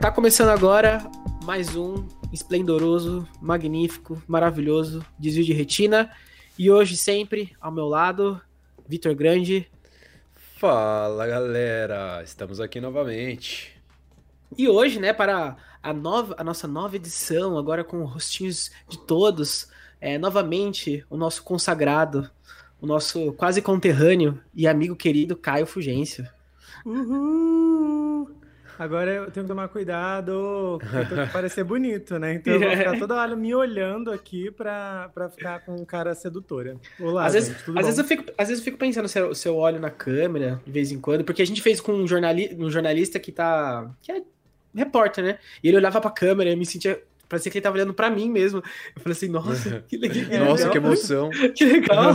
Tá começando agora mais um esplendoroso, magnífico, maravilhoso desvio de retina. E hoje, sempre, ao meu lado, Vitor Grande. Fala galera, estamos aqui novamente. E hoje, né, para a, nova, a nossa nova edição, agora com rostinhos de todos, é, novamente o nosso consagrado, o nosso quase conterrâneo e amigo querido Caio Fugêncio. Uhul! Agora eu tenho que tomar cuidado, porque eu tenho que parecer bonito, né? Então eu vou ficar toda hora me olhando aqui pra, pra ficar com cara sedutora. Olá, às, gente, vezes, às vezes, eu fico, às vezes eu fico pensando se eu, se eu olho na câmera de vez em quando, porque a gente fez com um, jornali, um jornalista que tá. que é repórter, né? E ele olhava pra câmera e eu me sentia Parecia que ele tava olhando para mim mesmo. Eu falei assim, nossa, que legal. Nossa, que emoção. que legal.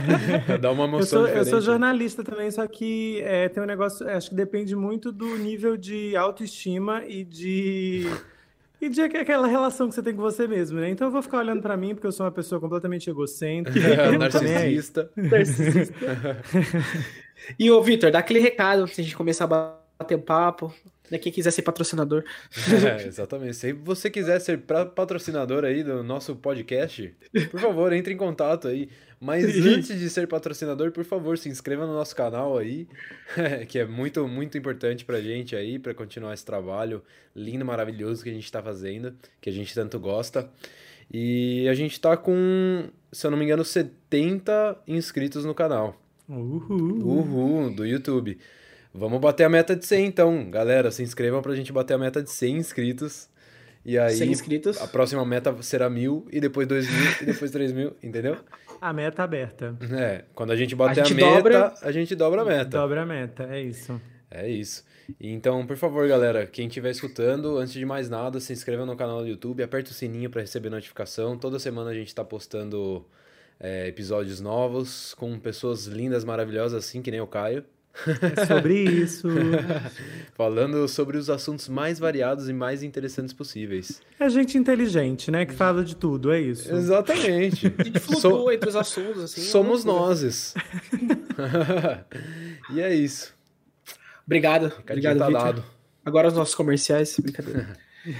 Dá uma emoção eu sou, eu sou, jornalista também, só que é, tem um negócio, acho que depende muito do nível de autoestima e de... E de aquela relação que você tem com você mesmo, né? Então eu vou ficar olhando para mim, porque eu sou uma pessoa completamente egocêntrica. narcisista. narcisista. e, ô, Vitor, dá aquele recado se a gente começar a bater um papo. Né, quem quiser ser patrocinador. É, exatamente. Se você quiser ser patrocinador aí do nosso podcast, por favor, entre em contato aí. Mas antes de ser patrocinador, por favor, se inscreva no nosso canal aí, que é muito, muito importante pra gente aí, para continuar esse trabalho lindo, maravilhoso que a gente tá fazendo, que a gente tanto gosta. E a gente tá com, se eu não me engano, 70 inscritos no canal. Uhul. Uhul, do YouTube. Vamos bater a meta de 100 então, galera. Se inscrevam pra gente bater a meta de 100 inscritos. E aí, 100 inscritos. a próxima meta será mil, e depois dois mil, e depois três mil, entendeu? A meta aberta. É, quando a gente bater a, gente a meta, dobra... a gente dobra a meta. Dobra a meta, é isso. É isso. Então, por favor, galera, quem estiver escutando, antes de mais nada, se inscreva no canal do YouTube, aperta o sininho para receber notificação. Toda semana a gente está postando é, episódios novos com pessoas lindas, maravilhosas, assim que nem o Caio. É sobre isso. Falando sobre os assuntos mais variados e mais interessantes possíveis. É gente inteligente, né? Que fala de tudo, é isso. Exatamente. A gente flutua so... entre os assuntos, assim. É Somos nós. e é isso. Obrigado. Obrigado, tá dado. Agora os nossos comerciais. Brincadeira.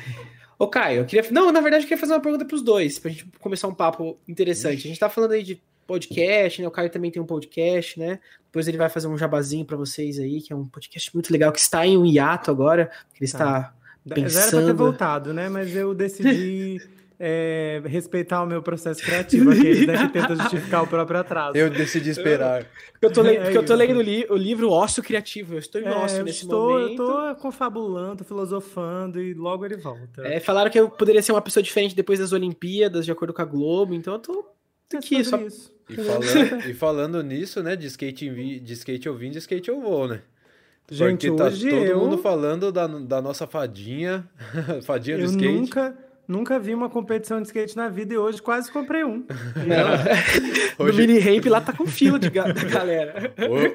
Ô, Caio, eu queria. Não, na verdade, eu queria fazer uma pergunta para os dois, para a gente começar um papo interessante. A gente tá falando aí de podcast, né? O Caio também tem um podcast, né? Depois ele vai fazer um jabazinho para vocês aí, que é um podcast muito legal, que está em um hiato agora, que ele está tá. pensando... Já era para ter voltado, né? Mas eu decidi é, respeitar o meu processo criativo, aquele né, que tenta justificar o próprio atraso. Eu decidi esperar. Eu tô, le... é porque eu tô lendo li... o livro Ócio Criativo, eu estou em é, ócio nesse estou, momento. Eu tô confabulando, filosofando e logo ele volta. É, falaram que eu poderia ser uma pessoa diferente depois das Olimpíadas, de acordo com a Globo, então eu tô é só... isso. E falando, e falando nisso, né, de skate, vi, de skate eu vim, de skate eu vou, né? Gente, Porque tá hoje todo eu... mundo falando da, da nossa fadinha, fadinha do eu skate. Nunca, Nunca vi uma competição de skate na vida e hoje quase comprei um. hoje... No mini ramp lá tá com fila de ga galera.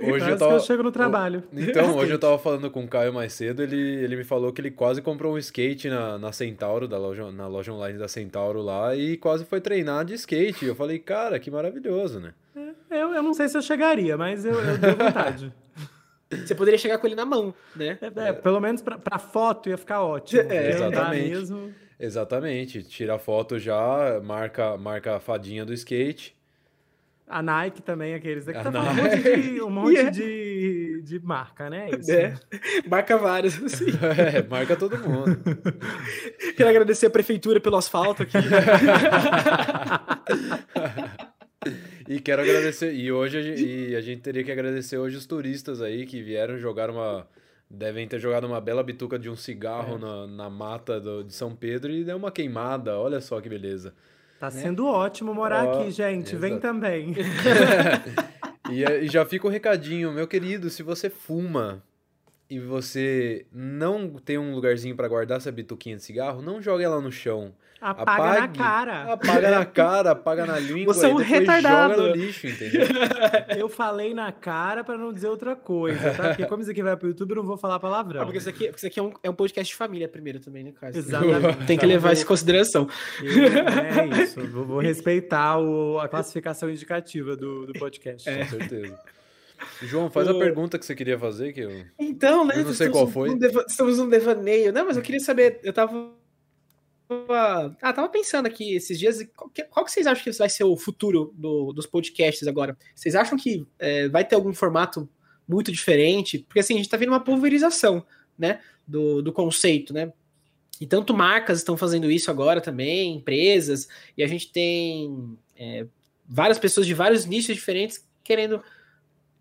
Hoje eu, tava... eu chego no trabalho. Então, hoje eu tava falando com o Caio mais cedo, ele, ele me falou que ele quase comprou um skate na, na Centauro, da loja, na loja online da Centauro lá, e quase foi treinar de skate. Eu falei, cara, que maravilhoso, né? É, eu, eu não sei se eu chegaria, mas eu, eu dei vontade. Você poderia chegar com ele na mão, né? É, é, pelo menos pra, pra foto ia ficar ótimo. É, exatamente. Mesmo... Exatamente. Tira foto já, marca, marca a fadinha do skate. A Nike também, aqueles. Aqui tá um monte, de, um monte yeah. de, de marca, né? Isso. É. Marca várias, assim. É, marca todo mundo. Quero agradecer a prefeitura pelo asfalto aqui. e quero agradecer. E hoje a gente, e a gente teria que agradecer hoje os turistas aí que vieram jogar uma Devem ter jogado uma bela bituca de um cigarro é. na, na mata do, de São Pedro e deu uma queimada. Olha só que beleza. Tá é. sendo ótimo morar oh, aqui, gente. Vem também. e, e já fica o recadinho, meu querido, se você fuma e você não tem um lugarzinho para guardar essa bituquinha de cigarro, não jogue ela no chão. Apaga Apague, na cara. Apaga na cara, apaga na língua. Você é um retardado. joga no lixo, entendeu? Eu falei na cara para não dizer outra coisa, tá? Porque como isso aqui vai pro YouTube, eu não vou falar palavrão. Ah, porque isso aqui, porque isso aqui é, um, é um podcast de família primeiro também, né, cara? Exatamente. Tem que levar isso em consideração. É isso. Vou, vou respeitar o, a classificação indicativa do, do podcast. É. Com certeza. João, faz a pergunta que você queria fazer, que eu. Então, né? Eu não sei qual foi. Deva... Estamos num devaneio. Não, mas eu queria saber. Eu tava. Ah, tava pensando aqui esses dias. Qual que, qual que vocês acham que vai ser o futuro do, dos podcasts agora? Vocês acham que é, vai ter algum formato muito diferente? Porque assim, a gente tá vendo uma pulverização, né? Do, do conceito, né? E tanto marcas estão fazendo isso agora também, empresas, e a gente tem é, várias pessoas de vários nichos diferentes querendo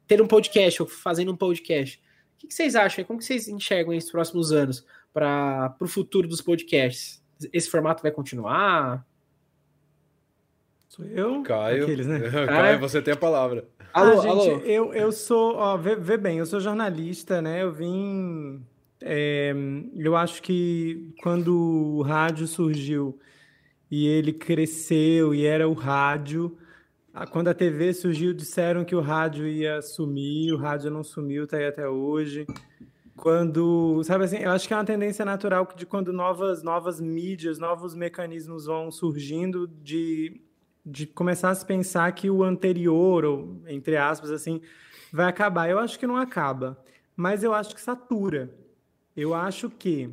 ter um podcast ou fazendo um podcast. O que, vocês acham? Como que vocês enxergam esses próximos anos para o futuro dos podcasts? Esse formato vai continuar? Sou eu? Caio. Aqueles, né? Caio, você tem a palavra. Alô, ah, gente, alô. Eu, eu sou, ó, vê, vê, bem, eu sou jornalista, né? Eu vim. É, eu acho que quando o rádio surgiu e ele cresceu e era o rádio, quando a TV surgiu, disseram que o rádio ia sumir, o rádio não sumiu, tá aí até hoje. Quando, sabe assim, eu acho que é uma tendência natural de quando novas, novas mídias, novos mecanismos vão surgindo, de, de começar a se pensar que o anterior, ou entre aspas, assim, vai acabar. Eu acho que não acaba, mas eu acho que satura. Eu acho que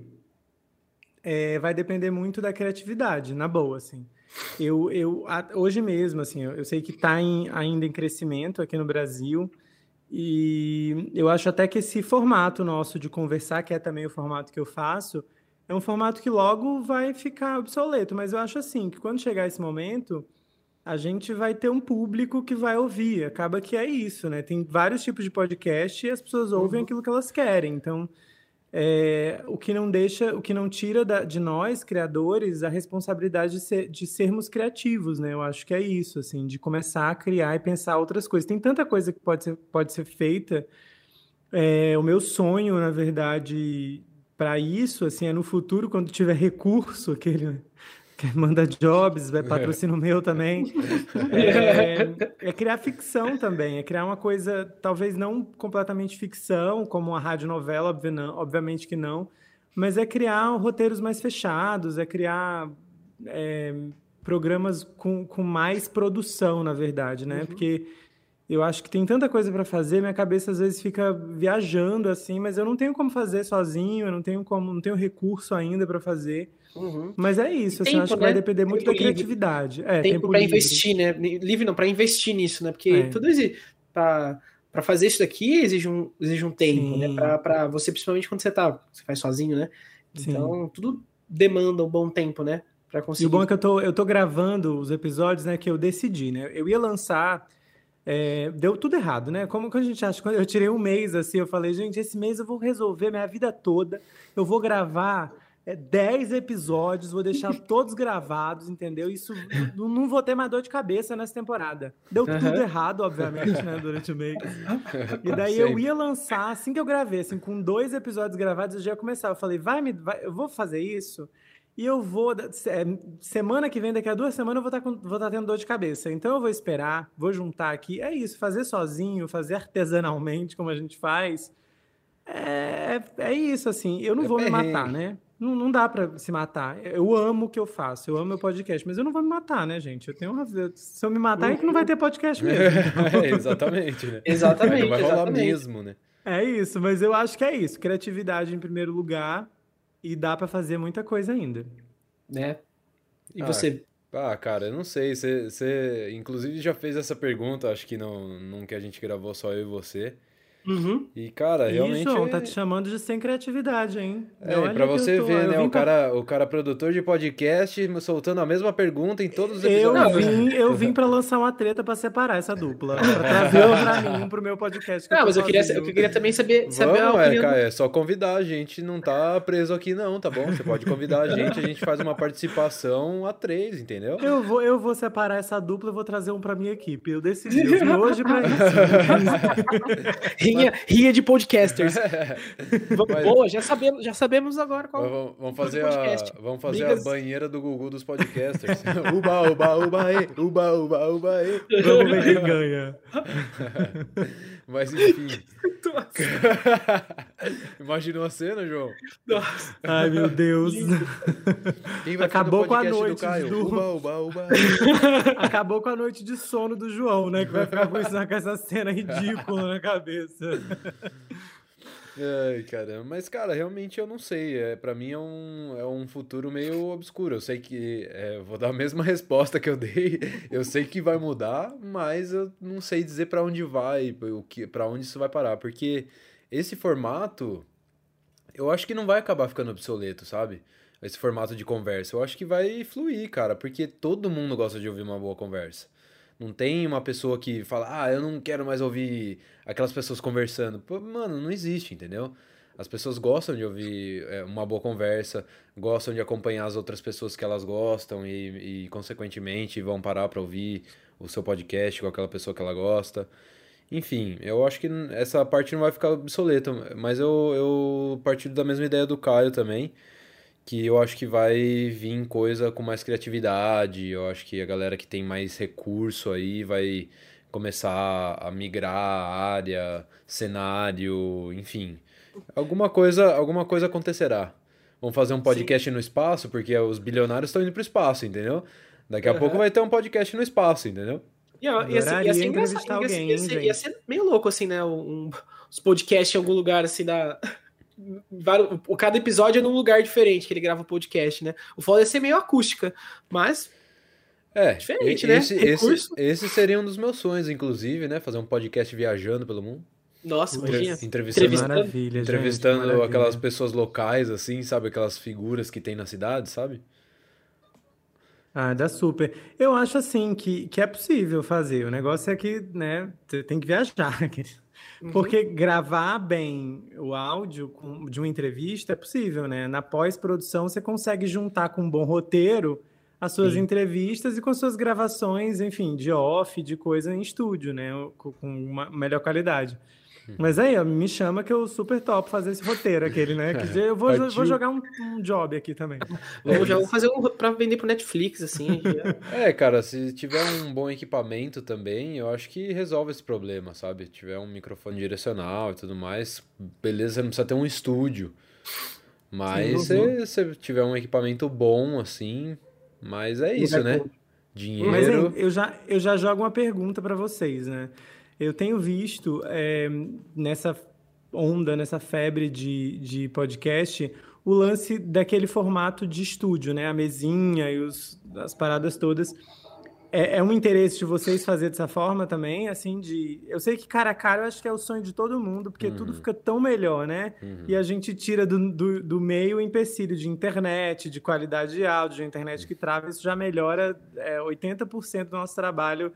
é, vai depender muito da criatividade, na boa, assim. Eu, eu hoje mesmo, assim, eu, sei que está ainda em crescimento aqui no Brasil. E eu acho até que esse formato nosso de conversar, que é também o formato que eu faço, é um formato que logo vai ficar obsoleto. Mas eu acho assim que quando chegar esse momento, a gente vai ter um público que vai ouvir. Acaba que é isso, né? Tem vários tipos de podcast e as pessoas ouvem uhum. aquilo que elas querem. Então, é, o que não deixa, o que não tira da, de nós, criadores, a responsabilidade de, ser, de, sermos criativos, né? Eu acho que é isso, assim, de começar a criar e pensar outras coisas. Tem tanta coisa que pode ser, pode ser feita. É, o meu sonho, na verdade, para isso, assim, é no futuro, quando tiver recurso, aquele que manda jobs, vai patrocínio é. meu também. É, é, criar ficção também, é criar uma coisa, talvez não completamente ficção, como uma radionovela, obviamente que não, mas é criar roteiros mais fechados, é criar é, programas com, com mais produção, na verdade, né? Uhum. Porque eu acho que tem tanta coisa para fazer, minha cabeça às vezes fica viajando assim, mas eu não tenho como fazer sozinho, eu não tenho como, não tenho recurso ainda para fazer. Uhum. Mas é isso, assim, tempo, acho que né? vai depender muito tempo da criatividade. É, tempo, tempo para investir, né? Livre não, para investir nisso, né? Porque é. tudo exige. Para fazer isso daqui exige um, exige um tempo, né? Sim. né? Para você, principalmente quando você tá, você faz sozinho, né? Então, Sim. tudo demanda um bom tempo, né? Para conseguir. E o bom é que eu tô, eu tô gravando os episódios, né? Que eu decidi, né? Eu ia lançar. É, deu tudo errado, né? Como que a gente acha? Quando eu tirei um mês assim, eu falei, gente, esse mês eu vou resolver minha vida toda. Eu vou gravar é 10 episódios, vou deixar todos gravados, entendeu? Isso não, não, vou ter mais dor de cabeça nessa temporada. Deu uhum. tudo errado, obviamente, né, durante o mês. E daí eu ia lançar, assim que eu gravei, assim, com dois episódios gravados, eu já ia começar. Eu falei, vai me, vai, eu vou fazer isso e eu vou, é, semana que vem, daqui a duas semanas, eu vou estar, tá vou estar tá tendo dor de cabeça. Então eu vou esperar, vou juntar aqui. É isso, fazer sozinho, fazer artesanalmente, como a gente faz. É, é isso, assim. Eu não é vou me matar, né? Não, não dá para se matar. Eu amo o que eu faço, eu amo meu podcast, mas eu não vou me matar, né, gente? Eu tenho uma... Se eu me matar, é que não vai ter podcast mesmo. é, exatamente, né? Exatamente. Não vai rolar exatamente. mesmo, né? É isso, mas eu acho que é isso. Criatividade em primeiro lugar e dá para fazer muita coisa ainda. Né? E ah, você? Ah, cara, eu não sei. Você, você, inclusive, já fez essa pergunta, acho que não, não que a gente gravou só eu e você. Uhum. E, cara, realmente. Isso, tá te chamando de sem criatividade, hein? É, Olha pra você tô... ver, né? O cara, pra... o cara produtor de podcast soltando a mesma pergunta em todos os episódios. Eu vim, eu vim pra lançar uma treta pra separar essa dupla. Pra trazer pra mim, pro meu podcast. não, mas eu queria, eu queria também saber, saber Vamos, é, cara, é só convidar. A gente não tá preso aqui, não, tá bom? Você pode convidar a gente, a gente faz uma participação a três, entendeu? Eu vou, eu vou separar essa dupla e vou trazer um pra minha equipe. Eu decidi. Eu vim hoje pra isso. rinha, rinha de podcasters. Mas... Boa, já sabemos, já sabemos agora qual vamos, vamos fazer a Vamos fazer Brigas... a banheira do Gugu dos podcasters. uba, uba, uba, e, uba, uba, uba, e. Vamos ver quem ganha. Mas enfim. Imaginou a cena, João? Nossa. Ai, meu Deus. Acabou com a noite do... Uba, uba, uba. Acabou com a noite de sono do João, né? Que vai ficar com, isso, com essa cena ridícula na cabeça. Ai, cara, mas cara, realmente eu não sei. É, para mim é um, é um futuro meio obscuro. Eu sei que é, vou dar a mesma resposta que eu dei. Eu sei que vai mudar, mas eu não sei dizer para onde vai, o que, para onde isso vai parar, porque esse formato eu acho que não vai acabar ficando obsoleto, sabe? Esse formato de conversa. Eu acho que vai fluir, cara, porque todo mundo gosta de ouvir uma boa conversa. Não tem uma pessoa que fala, ah, eu não quero mais ouvir aquelas pessoas conversando. Pô, mano, não existe, entendeu? As pessoas gostam de ouvir é, uma boa conversa, gostam de acompanhar as outras pessoas que elas gostam e, e consequentemente, vão parar para ouvir o seu podcast com aquela pessoa que ela gosta. Enfim, eu acho que essa parte não vai ficar obsoleta, mas eu, eu partilho da mesma ideia do Caio também que eu acho que vai vir coisa com mais criatividade. Eu acho que a galera que tem mais recurso aí vai começar a migrar a área, cenário, enfim. Alguma coisa, alguma coisa acontecerá. Vamos fazer um podcast Sim. no espaço, porque os bilionários estão indo para o espaço, entendeu? Daqui a uhum. pouco vai ter um podcast no espaço, entendeu? Ia, ia, ser, ia, ser engraçado, alguém, ia, ser, ia, ser, meio louco, assim, né? Um, os podcasts em algum lugar, assim, da, o cada episódio é num lugar diferente que ele grava o podcast, né? O foda é ser meio acústica, mas é, diferente, né? esse, né? Esse, esse seria um dos meus sonhos, inclusive, né? Fazer um podcast viajando pelo mundo. Nossa, imagina. Entrevistando, entrevistando, entrevistando gente, aquelas pessoas locais, assim, sabe? Aquelas figuras que tem na cidade, sabe? Ah, dá super. Eu acho assim que, que é possível fazer. O negócio é que, né, você tem que viajar. Uhum. Porque gravar bem o áudio de uma entrevista é possível, né? Na pós-produção você consegue juntar com um bom roteiro as suas Sim. entrevistas e com suas gravações, enfim, de off, de coisa em estúdio, né? Com uma melhor qualidade. Mas aí, me chama que eu super top fazer esse roteiro aquele, né? Que eu vou, vou jogar um, um, job aqui também. Vou, já vou fazer um pra vender pro Netflix, assim. é, cara, se tiver um bom equipamento também, eu acho que resolve esse problema, sabe? Tiver um microfone direcional e tudo mais, beleza, não precisa ter um estúdio. Mas se você tiver um equipamento bom, assim, mas é isso, né? Dinheiro. Mas, hein, eu, já, eu já jogo uma pergunta para vocês, né? Eu tenho visto é, nessa onda, nessa febre de, de podcast, o lance daquele formato de estúdio, né? A mesinha e os, as paradas todas. É, é, um interesse de vocês fazer dessa forma também, assim, de... Eu sei que cara a cara eu acho que é o sonho de todo mundo, porque uhum. tudo fica tão melhor, né? Uhum. E a gente tira do, do, do, meio o empecilho de internet, de qualidade de áudio, de internet que trava, isso já melhora é, 80% do nosso trabalho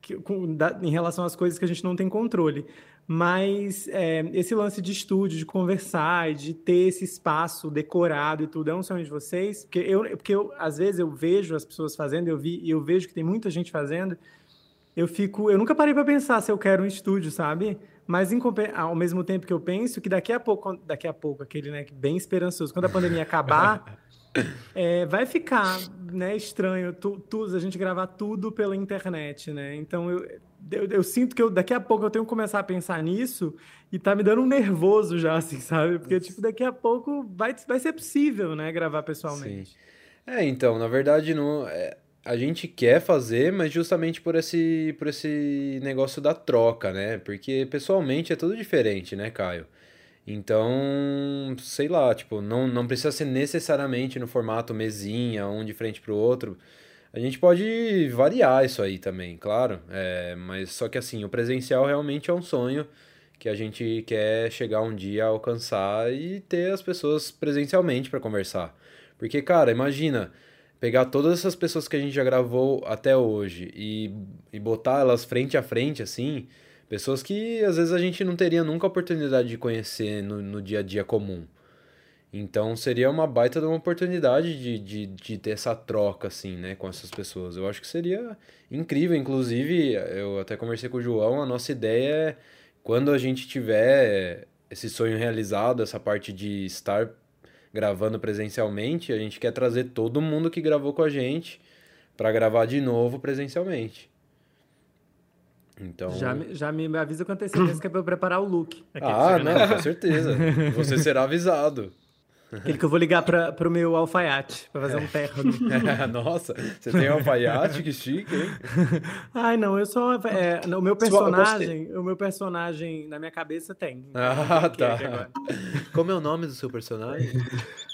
que, com, da, em relação às coisas que a gente não tem controle. Mas é, esse lance de estúdio, de conversar, de ter esse espaço decorado e tudo, é um sonho de vocês? Porque eu, porque eu às vezes eu vejo as pessoas fazendo, eu vi e eu vejo que tem muita gente fazendo. Eu fico, eu nunca parei para pensar se eu quero um estúdio, sabe? Mas em, ao mesmo tempo que eu penso que daqui a pouco, daqui a pouco, aquele né, bem esperançoso, quando a pandemia acabar, é, vai ficar né, estranho tu, tu, a gente gravar tudo pela internet, né? Então eu, eu, eu, sinto que eu, daqui a pouco eu tenho que começar a pensar nisso e tá me dando um nervoso já, assim, sabe? Porque, tipo, daqui a pouco vai, vai ser possível, né, gravar pessoalmente. Sim. É, então, na verdade, não, é, a gente quer fazer, mas justamente por esse, por esse negócio da troca, né? Porque pessoalmente é tudo diferente, né, Caio? Então, sei lá, tipo, não, não precisa ser necessariamente no formato mesinha, um de frente para o outro. A gente pode variar isso aí também, claro. É, mas só que assim, o presencial realmente é um sonho que a gente quer chegar um dia a alcançar e ter as pessoas presencialmente para conversar. Porque, cara, imagina pegar todas essas pessoas que a gente já gravou até hoje e, e botar elas frente a frente, assim, Pessoas que às vezes a gente não teria nunca a oportunidade de conhecer no, no dia a dia comum. Então seria uma baita de uma oportunidade de, de, de ter essa troca, assim, né, com essas pessoas. Eu acho que seria incrível. Inclusive, eu até conversei com o João, a nossa ideia é quando a gente tiver esse sonho realizado, essa parte de estar gravando presencialmente, a gente quer trazer todo mundo que gravou com a gente para gravar de novo presencialmente. Então... Já, já me avisa com antecedência que é pra eu preparar o look. ah, não, com certeza. Você será avisado. Aquele que eu vou ligar para o meu alfaiate, para fazer um terno. Nossa, você tem um alfaiate? Que chique, hein? Ai, não, eu sou... É, o meu personagem, o meu personagem na minha cabeça tem. Ah, tá. Como é o nome do seu personagem?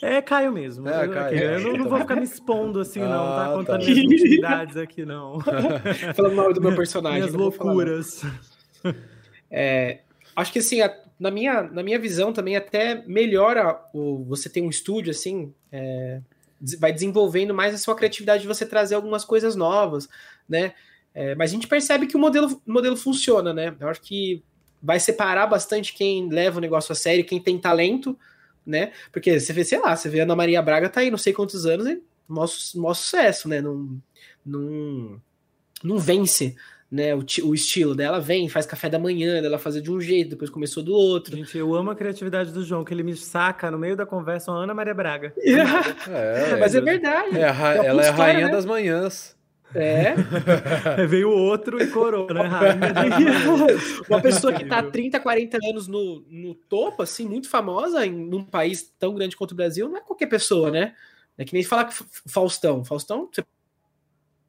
É Caio mesmo. É, eu, Caio. eu não, não, vou ficar me expondo assim, ah, não, tá? Contando tá. minhas intimidades aqui, não. Falando o nome do meu personagem. Minhas loucuras. É, acho que assim, a na minha, na minha visão também até melhora o você ter um estúdio assim, é, vai desenvolvendo mais a sua criatividade de você trazer algumas coisas novas, né? É, mas a gente percebe que o modelo, modelo funciona, né? Eu acho que vai separar bastante quem leva o negócio a sério, quem tem talento, né? Porque você vê, sei lá, você vê Ana Maria Braga tá aí não sei quantos anos e mostra, mostra sucesso, né? Não, não, não vence né, o, o, estilo dela vem, faz café da manhã, ela fazer de um jeito, depois começou do outro. Gente, eu amo a criatividade do João, que ele me saca no meio da conversa uma Ana Maria Braga. é, mas é, é verdade. É é ela é a rainha né? das manhãs. É. Veio outro e coroa, né? Uma pessoa que tá há 30, 40 anos no, no topo, assim, muito famosa em num país tão grande quanto o Brasil, não é qualquer pessoa, né? É que nem falar que Faustão. Faustão, você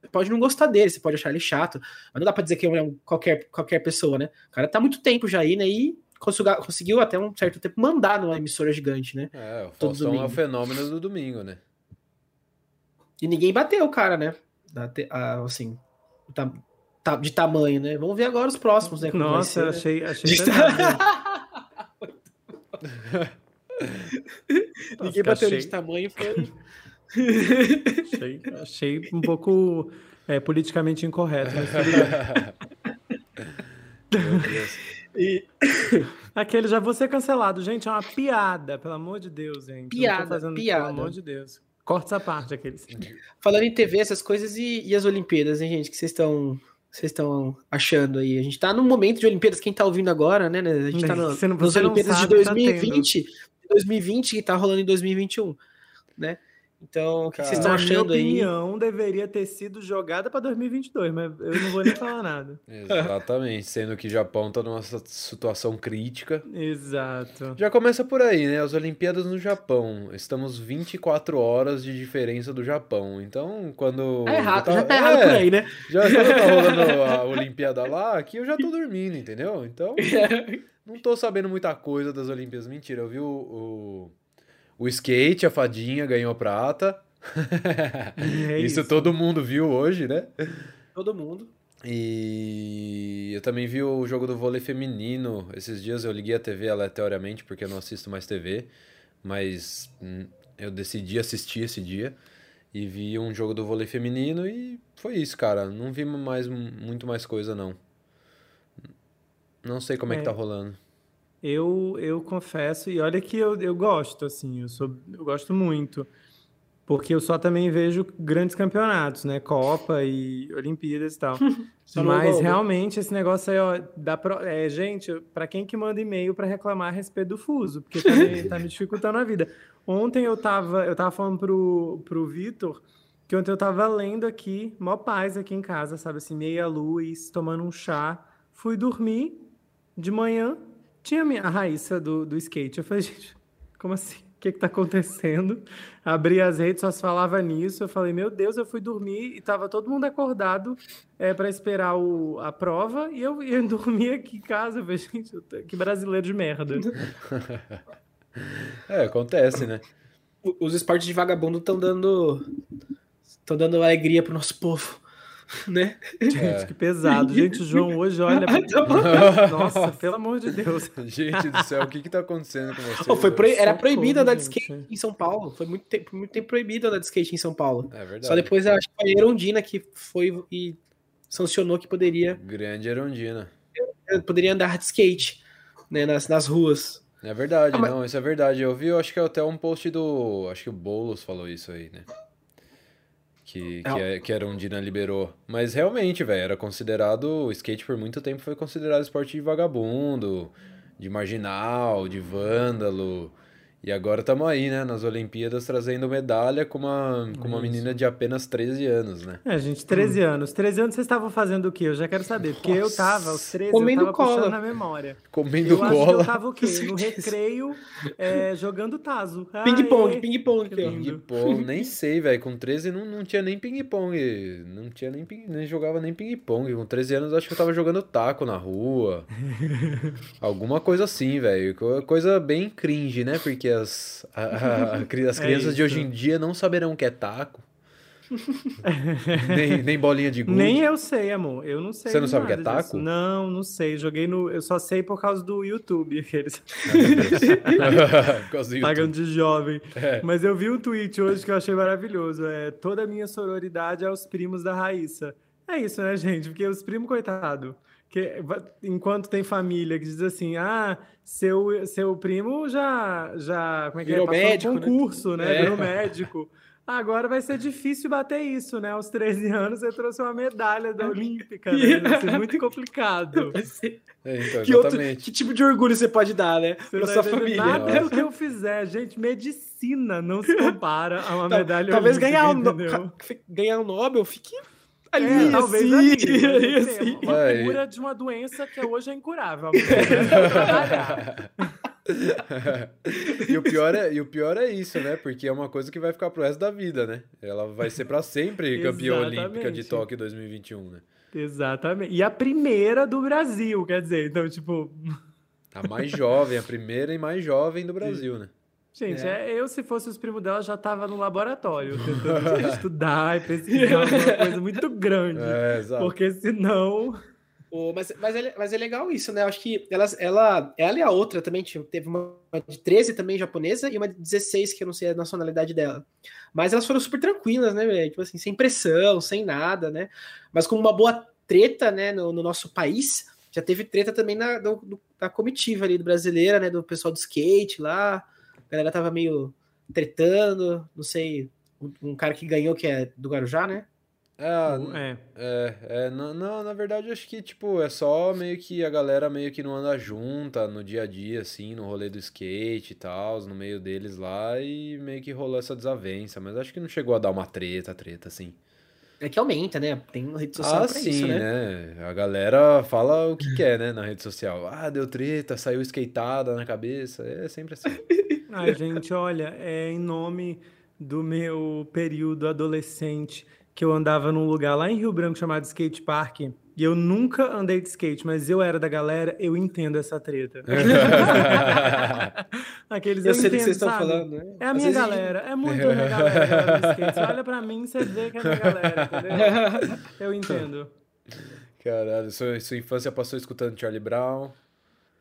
pode não gostar dele, você pode achar ele chato, mas não dá pra dizer que é um, qualquer, qualquer pessoa, né? O cara tá muito tempo já aí, né? E conseguiu, conseguiu até um certo tempo mandar numa emissora gigante, né? É, o Faustão é o fenômeno do domingo, né? E ninguém bateu o cara, né? Assim, tá, tá, de tamanho, né? Vamos ver agora os próximos, né? Nossa, ser, achei, né? achei Ninguém bateu achei... de tamanho, foi... achei, achei um pouco é, politicamente incorreto. e aquele já vou ser cancelado, gente, é uma piada, pelo amor de Deus, gente. Piada, fazendo, piada. Pelo amor de Deus. Corta essa parte, aqueles. Falando em TV, essas coisas e, e as Olimpíadas, hein, gente, que vocês estão vocês estão achando aí? A gente tá num momento de Olimpíadas, quem tá ouvindo agora, né? A gente tá no, você não, você nas Olimpíadas de 2020, tá 2020 que tá rolando em 2021, né? Então, o que vocês estão achando aí? Minha opinião deveria ter sido jogada para 2022, mas eu não vou nem falar nada. Exatamente, sendo que o Japão está numa situação crítica. Exato. Já começa por aí, né? As Olimpíadas no Japão. Estamos 24 horas de diferença do Japão. Então, quando. É errado, tá... já tá errado é, por aí, né? Já quando tá rolando a Olimpíada lá, aqui eu já tô dormindo, entendeu? Então, não tô sabendo muita coisa das Olimpíadas. Mentira, eu vi o... o o skate, a fadinha ganhou prata. É isso, isso, todo mundo viu hoje, né? Todo mundo. E eu também vi o jogo do vôlei feminino. Esses dias eu liguei a TV aleatoriamente, porque eu não assisto mais TV. Mas hum, eu decidi assistir esse dia. E vi um jogo do vôlei feminino e foi isso, cara. Não vi mais, muito mais coisa, não. Não sei como é, é que tá rolando. Eu, eu confesso, e olha que eu, eu gosto, assim, eu, sou, eu gosto muito, porque eu só também vejo grandes campeonatos, né? Copa e Olimpíadas e tal. Mas realmente esse negócio aí, ó, dá pro... é, gente, para quem que manda e-mail para reclamar a respeito do fuso, porque tá me, tá me dificultando a vida. Ontem eu tava, eu tava falando pro, pro Vitor que ontem eu tava lendo aqui, mó paz aqui em casa, sabe assim, meia luz, tomando um chá. Fui dormir de manhã, tinha a, minha, a Raíssa do, do skate. Eu falei, gente, como assim? O que está acontecendo? Abri as redes, só se falava nisso. Eu falei, meu Deus, eu fui dormir e estava todo mundo acordado é, para esperar o, a prova e eu, eu dormi aqui em casa. Eu falei, gente, que brasileiro de merda. é, acontece, né? Os esportes de vagabundo estão dando estão dando alegria pro nosso povo. né? Gente, é. que pesado. Gente, o João hoje olha. Nossa, pelo amor de Deus. Gente do céu, o que que tá acontecendo com você? Oh, foi pro... Era proibido andar de skate em São Paulo. Foi muito tempo, muito tempo proibido andar de skate em São Paulo. É verdade. Só depois acho que foi a Erondina que foi e sancionou que poderia. Grande Erondina. Poderia andar de skate né, nas, nas ruas. É verdade, ah, mas... não, isso é verdade. Eu vi, eu acho que até um post do. Acho que o Boulos falou isso aí, né? Que, que, é, que a liberou. Mas realmente, velho, era considerado. O skate por muito tempo foi considerado esporte de vagabundo, de marginal, de vândalo. E agora estamos aí, né, nas Olimpíadas, trazendo medalha com uma, com uma menina de apenas 13 anos, né? É, gente, 13 hum. anos. 13 anos vocês estavam fazendo o quê? Eu já quero saber. Porque Nossa. eu tava, aos 13, Comendo eu tava cola. puxando na memória. Comendo eu cola. Acho que eu tava o quê? No recreio, é, jogando taso. Ping-pong, ping-pong. Ping-pong, nem sei, velho. Com 13 não, não tinha nem ping-pong. Não tinha nem, nem jogava nem ping-pong. Com 13 anos acho que eu tava jogando taco na rua. Alguma coisa assim, velho. Coisa bem cringe, né? Porque as, a, a, as é crianças é de hoje em dia não saberão o que é taco. nem, nem bolinha de gude. Nem eu sei, amor. Eu não sei. Você não sabe o que é taco? Disso. Não, não sei. Joguei no. Eu só sei por causa do YouTube. Aqueles. Pagando de jovem. É. Mas eu vi um tweet hoje que eu achei maravilhoso. É toda a minha sororidade aos primos da Raíssa. É isso, né, gente? Porque os primos, coitado. Que, enquanto tem família que diz assim, ah, seu, seu primo já, já como é que Virou é? médico, um concurso, né? né? É. Virou médico. Agora vai ser difícil bater isso, né? Aos 13 anos você trouxe uma medalha da Olímpica, né? Vai ser muito complicado. É, então, que, outro, que, tipo de orgulho você pode dar, né? Você pra sua família. Nada do que eu fizer, gente. Medicina não se compara a uma medalha Talvez olímpica, ganhar, um, ganhar um Nobel fique ali, é, talvez assim, ali, ali, assim. Uma cura de uma doença que hoje é incurável. e, o pior é, e o pior é isso, né? Porque é uma coisa que vai ficar pro resto da vida, né? Ela vai ser para sempre campeã olímpica de Tóquio 2021, né? Exatamente. E a primeira do Brasil, quer dizer, então, tipo. A mais jovem, a primeira e mais jovem do Brasil, né? Gente, é. é. eu, se fosse os primos dela, já tava no laboratório tentando estudar e pesquisar uma coisa muito grande. É, porque senão. Oh, mas, mas, é, mas é legal isso, né? Acho que elas, ela, ela e a outra também teve uma de 13 também japonesa e uma de 16, que eu não sei a nacionalidade dela. Mas elas foram super tranquilas, né? Tipo assim, sem pressão, sem nada, né? Mas com uma boa treta, né, no, no nosso país, já teve treta também na, do, da comitiva ali do brasileira, né? Do pessoal do skate lá. A galera tava meio tretando, não sei, um, um cara que ganhou que é do Guarujá, né? É, é, é, é não, não, na verdade acho que, tipo, é só meio que a galera meio que não anda junta no dia a dia, assim, no rolê do skate e tal, no meio deles lá, e meio que rolou essa desavença, mas acho que não chegou a dar uma treta, treta, assim. É que aumenta, né? Tem rede social ah, sim, isso, né? né? A galera fala o que quer, né, na rede social. Ah, deu treta, saiu skateada na cabeça, é sempre assim. Ai, gente, olha, é em nome do meu período adolescente que eu andava num lugar lá em Rio Branco chamado Skate Park. E eu nunca andei de skate, mas eu era da galera, eu entendo essa treta. Aqueles eu, eu sei entendo, que vocês estão falando, né? É a minha galera, é muito a minha galera. Você olha pra mim, você vê que é a minha galera, entendeu? Eu entendo. Caralho, sua, sua infância passou escutando Charlie Brown.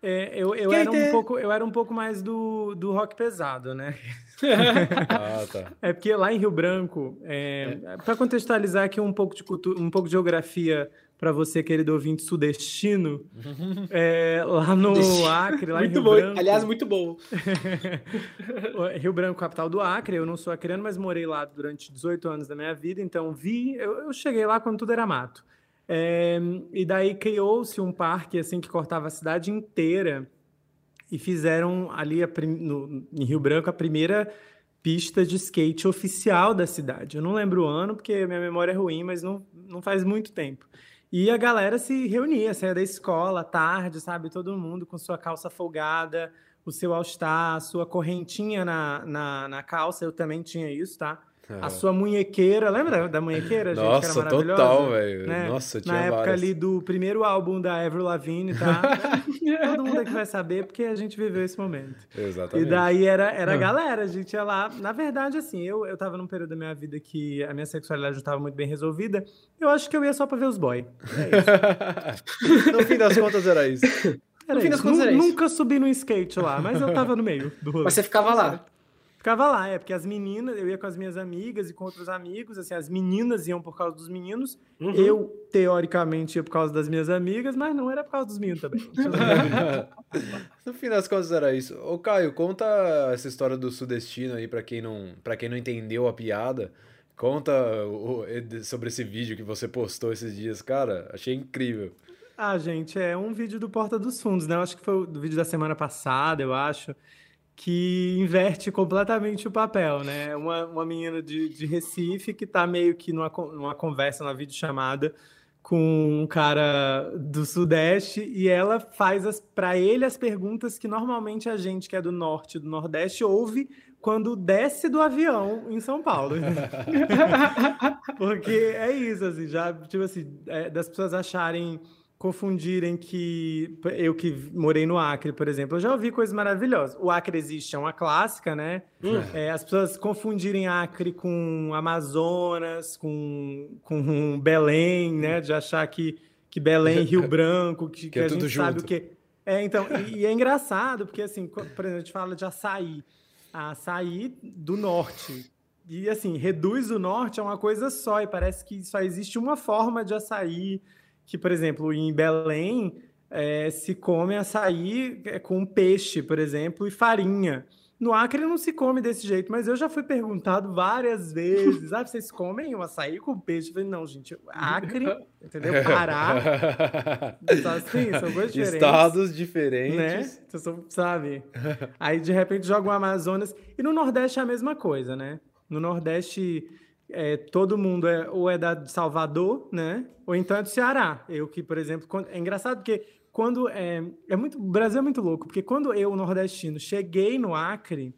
É, eu, eu, era um pouco, eu era um pouco mais do, do rock pesado, né? ah, tá. É porque lá em Rio Branco, é, é. para contextualizar aqui um pouco de cultura, um pouco de geografia para você, querido ouvinte sudestino, é, lá no Acre, lá muito em Rio bom, Branco. Aliás, muito bom. Rio Branco, capital do Acre. Eu não sou acreano, mas morei lá durante 18 anos da minha vida, então vi. Eu, eu cheguei lá quando tudo era mato. É, e daí criou-se um parque assim que cortava a cidade inteira e fizeram ali a, no, em Rio Branco a primeira pista de skate oficial da cidade. Eu não lembro o ano porque minha memória é ruim, mas não, não faz muito tempo. E a galera se reunia, saía da escola à tarde, sabe? Todo mundo com sua calça folgada, o seu all-star, sua correntinha na, na, na calça. Eu também tinha isso, tá? A sua munhequeira, lembra da, da munhequeira, gente? Nossa, que era maravilhosa? total, velho. Né? Nossa, tinha Na época várias. ali do primeiro álbum da Avril Lavigne, tá? Todo mundo aqui vai saber porque a gente viveu esse momento. Exatamente. E daí era, era a galera, a gente ia lá. Na verdade, assim, eu, eu tava num período da minha vida que a minha sexualidade não estava muito bem resolvida. Eu acho que eu ia só pra ver os boy. É no fim das contas era isso. Era no fim das contas era isso. Nunca subi no skate lá, mas eu tava no meio do rolê. Mas você ficava lá? Ficava lá, é, porque as meninas, eu ia com as minhas amigas e com outros amigos, assim, as meninas iam por causa dos meninos, uhum. eu, teoricamente, ia por causa das minhas amigas, mas não era por causa dos meninos também. no fim das contas era isso. Ô, Caio, conta essa história do Sudestino aí para quem não para quem não entendeu a piada. Conta o, sobre esse vídeo que você postou esses dias, cara. Achei incrível. Ah, gente, é um vídeo do Porta dos Fundos, né? Eu acho que foi o vídeo da semana passada, eu acho que inverte completamente o papel, né? Uma, uma menina de, de Recife que está meio que numa, numa conversa, numa videochamada com um cara do Sudeste e ela faz para ele as perguntas que normalmente a gente que é do Norte do Nordeste ouve quando desce do avião em São Paulo. Porque é isso, assim, já, tipo assim, é, das pessoas acharem confundirem que eu que morei no Acre, por exemplo, eu já ouvi coisas maravilhosas. O Acre existe, é uma clássica, né? Hum. É, as pessoas confundirem Acre com Amazonas, com, com Belém, né? De achar que, que Belém, Rio Branco, que, que, que é a gente junto. sabe o que. É, então, e, e, é engraçado, porque assim, por exemplo, a gente fala de açaí. Açaí do norte. E assim, reduz o norte a uma coisa só, e parece que só existe uma forma de açaí que, por exemplo, em Belém é, se come açaí é, com peixe, por exemplo, e farinha. No Acre não se come desse jeito, mas eu já fui perguntado várias vezes: ah, vocês comem o açaí com peixe? Eu falei, não, gente, Acre, entendeu? Pará. assim, são coisas diferentes. Estados diferentes. Né? Você sabe? Aí, de repente, joga o Amazonas. E no Nordeste é a mesma coisa, né? No Nordeste é, todo mundo é ou é da Salvador, né? Ou então é do Ceará. Eu que, por exemplo, quando, é engraçado porque quando é, é muito, o Brasil é muito louco, porque quando eu, nordestino, cheguei no Acre,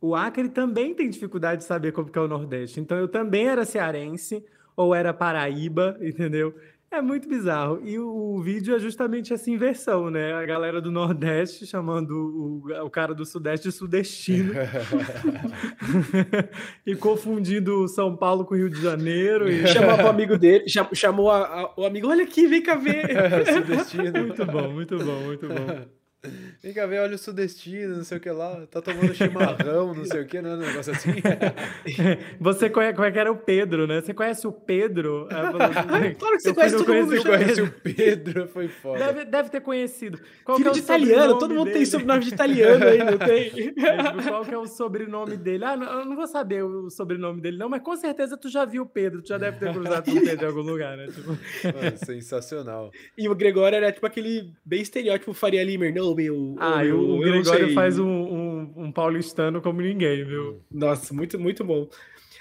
o Acre também tem dificuldade de saber como que é o Nordeste. Então eu também era cearense ou era Paraíba, entendeu? É muito bizarro. E o, o, vídeo é justamente essa inversão, né? A galera do Nordeste chamando o, o cara do Sudeste de sudestino. e confundindo São Paulo com Rio de Janeiro. E... Chamava o amigo dele, chamou a, a, o amigo, olha aqui, vem cá ver. sudestino. Muito bom, muito bom, muito bom. Vem cá ver, olha o sudestino, não sei o que lá, tá tomando chimarrão, não sei o que, né? Um negócio assim. Você conhece, como é que era o Pedro, né? Você conhece o Pedro? Claro que você conhece todo mundo. Conhece o Pedro, foi foda. Deve, deve ter conhecido. Qual Filho é de italiano, todo mundo dele? tem sobrenome de italiano aí, não tem? Qual que é o sobrenome dele? Ah, não, eu não vou saber o sobrenome dele não, mas com certeza tu já viu o Pedro, tu já deve ter cruzado com o Pedro em algum lugar, né? Tipo... Mano, sensacional. E o Gregório era tipo aquele bem estereótipo Faria Limer, não, meu. Ah, meu, o, o Gregório faz um, um, um, paulistano como ninguém, viu? Nossa, muito, muito bom.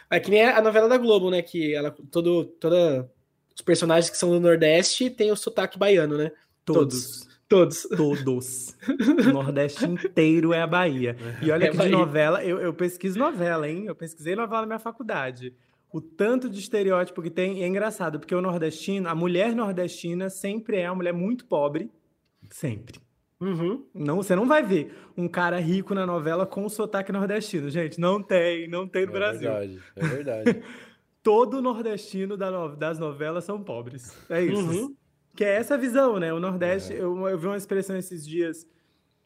É que nem a novela da Globo, né? Que ela, todo, toda, os personagens que são do Nordeste tem o sotaque baiano, né? Todos. Todos. Todos. o Nordeste inteiro é a Bahia. E olha é que de novela, eu, eu pesquiso novela, hein? Eu pesquisei novela na minha faculdade o tanto de estereótipo que tem. E é engraçado, porque o nordestino, a mulher nordestina sempre é uma mulher muito pobre. Sempre. Uhum. Não, você não vai ver um cara rico na novela com sotaque nordestino, gente. Não tem, não tem no é Brasil. É verdade, é verdade. Todo nordestino das novelas são pobres. É isso. Uhum. Que é essa visão, né? O Nordeste, é. eu, eu vi uma expressão esses dias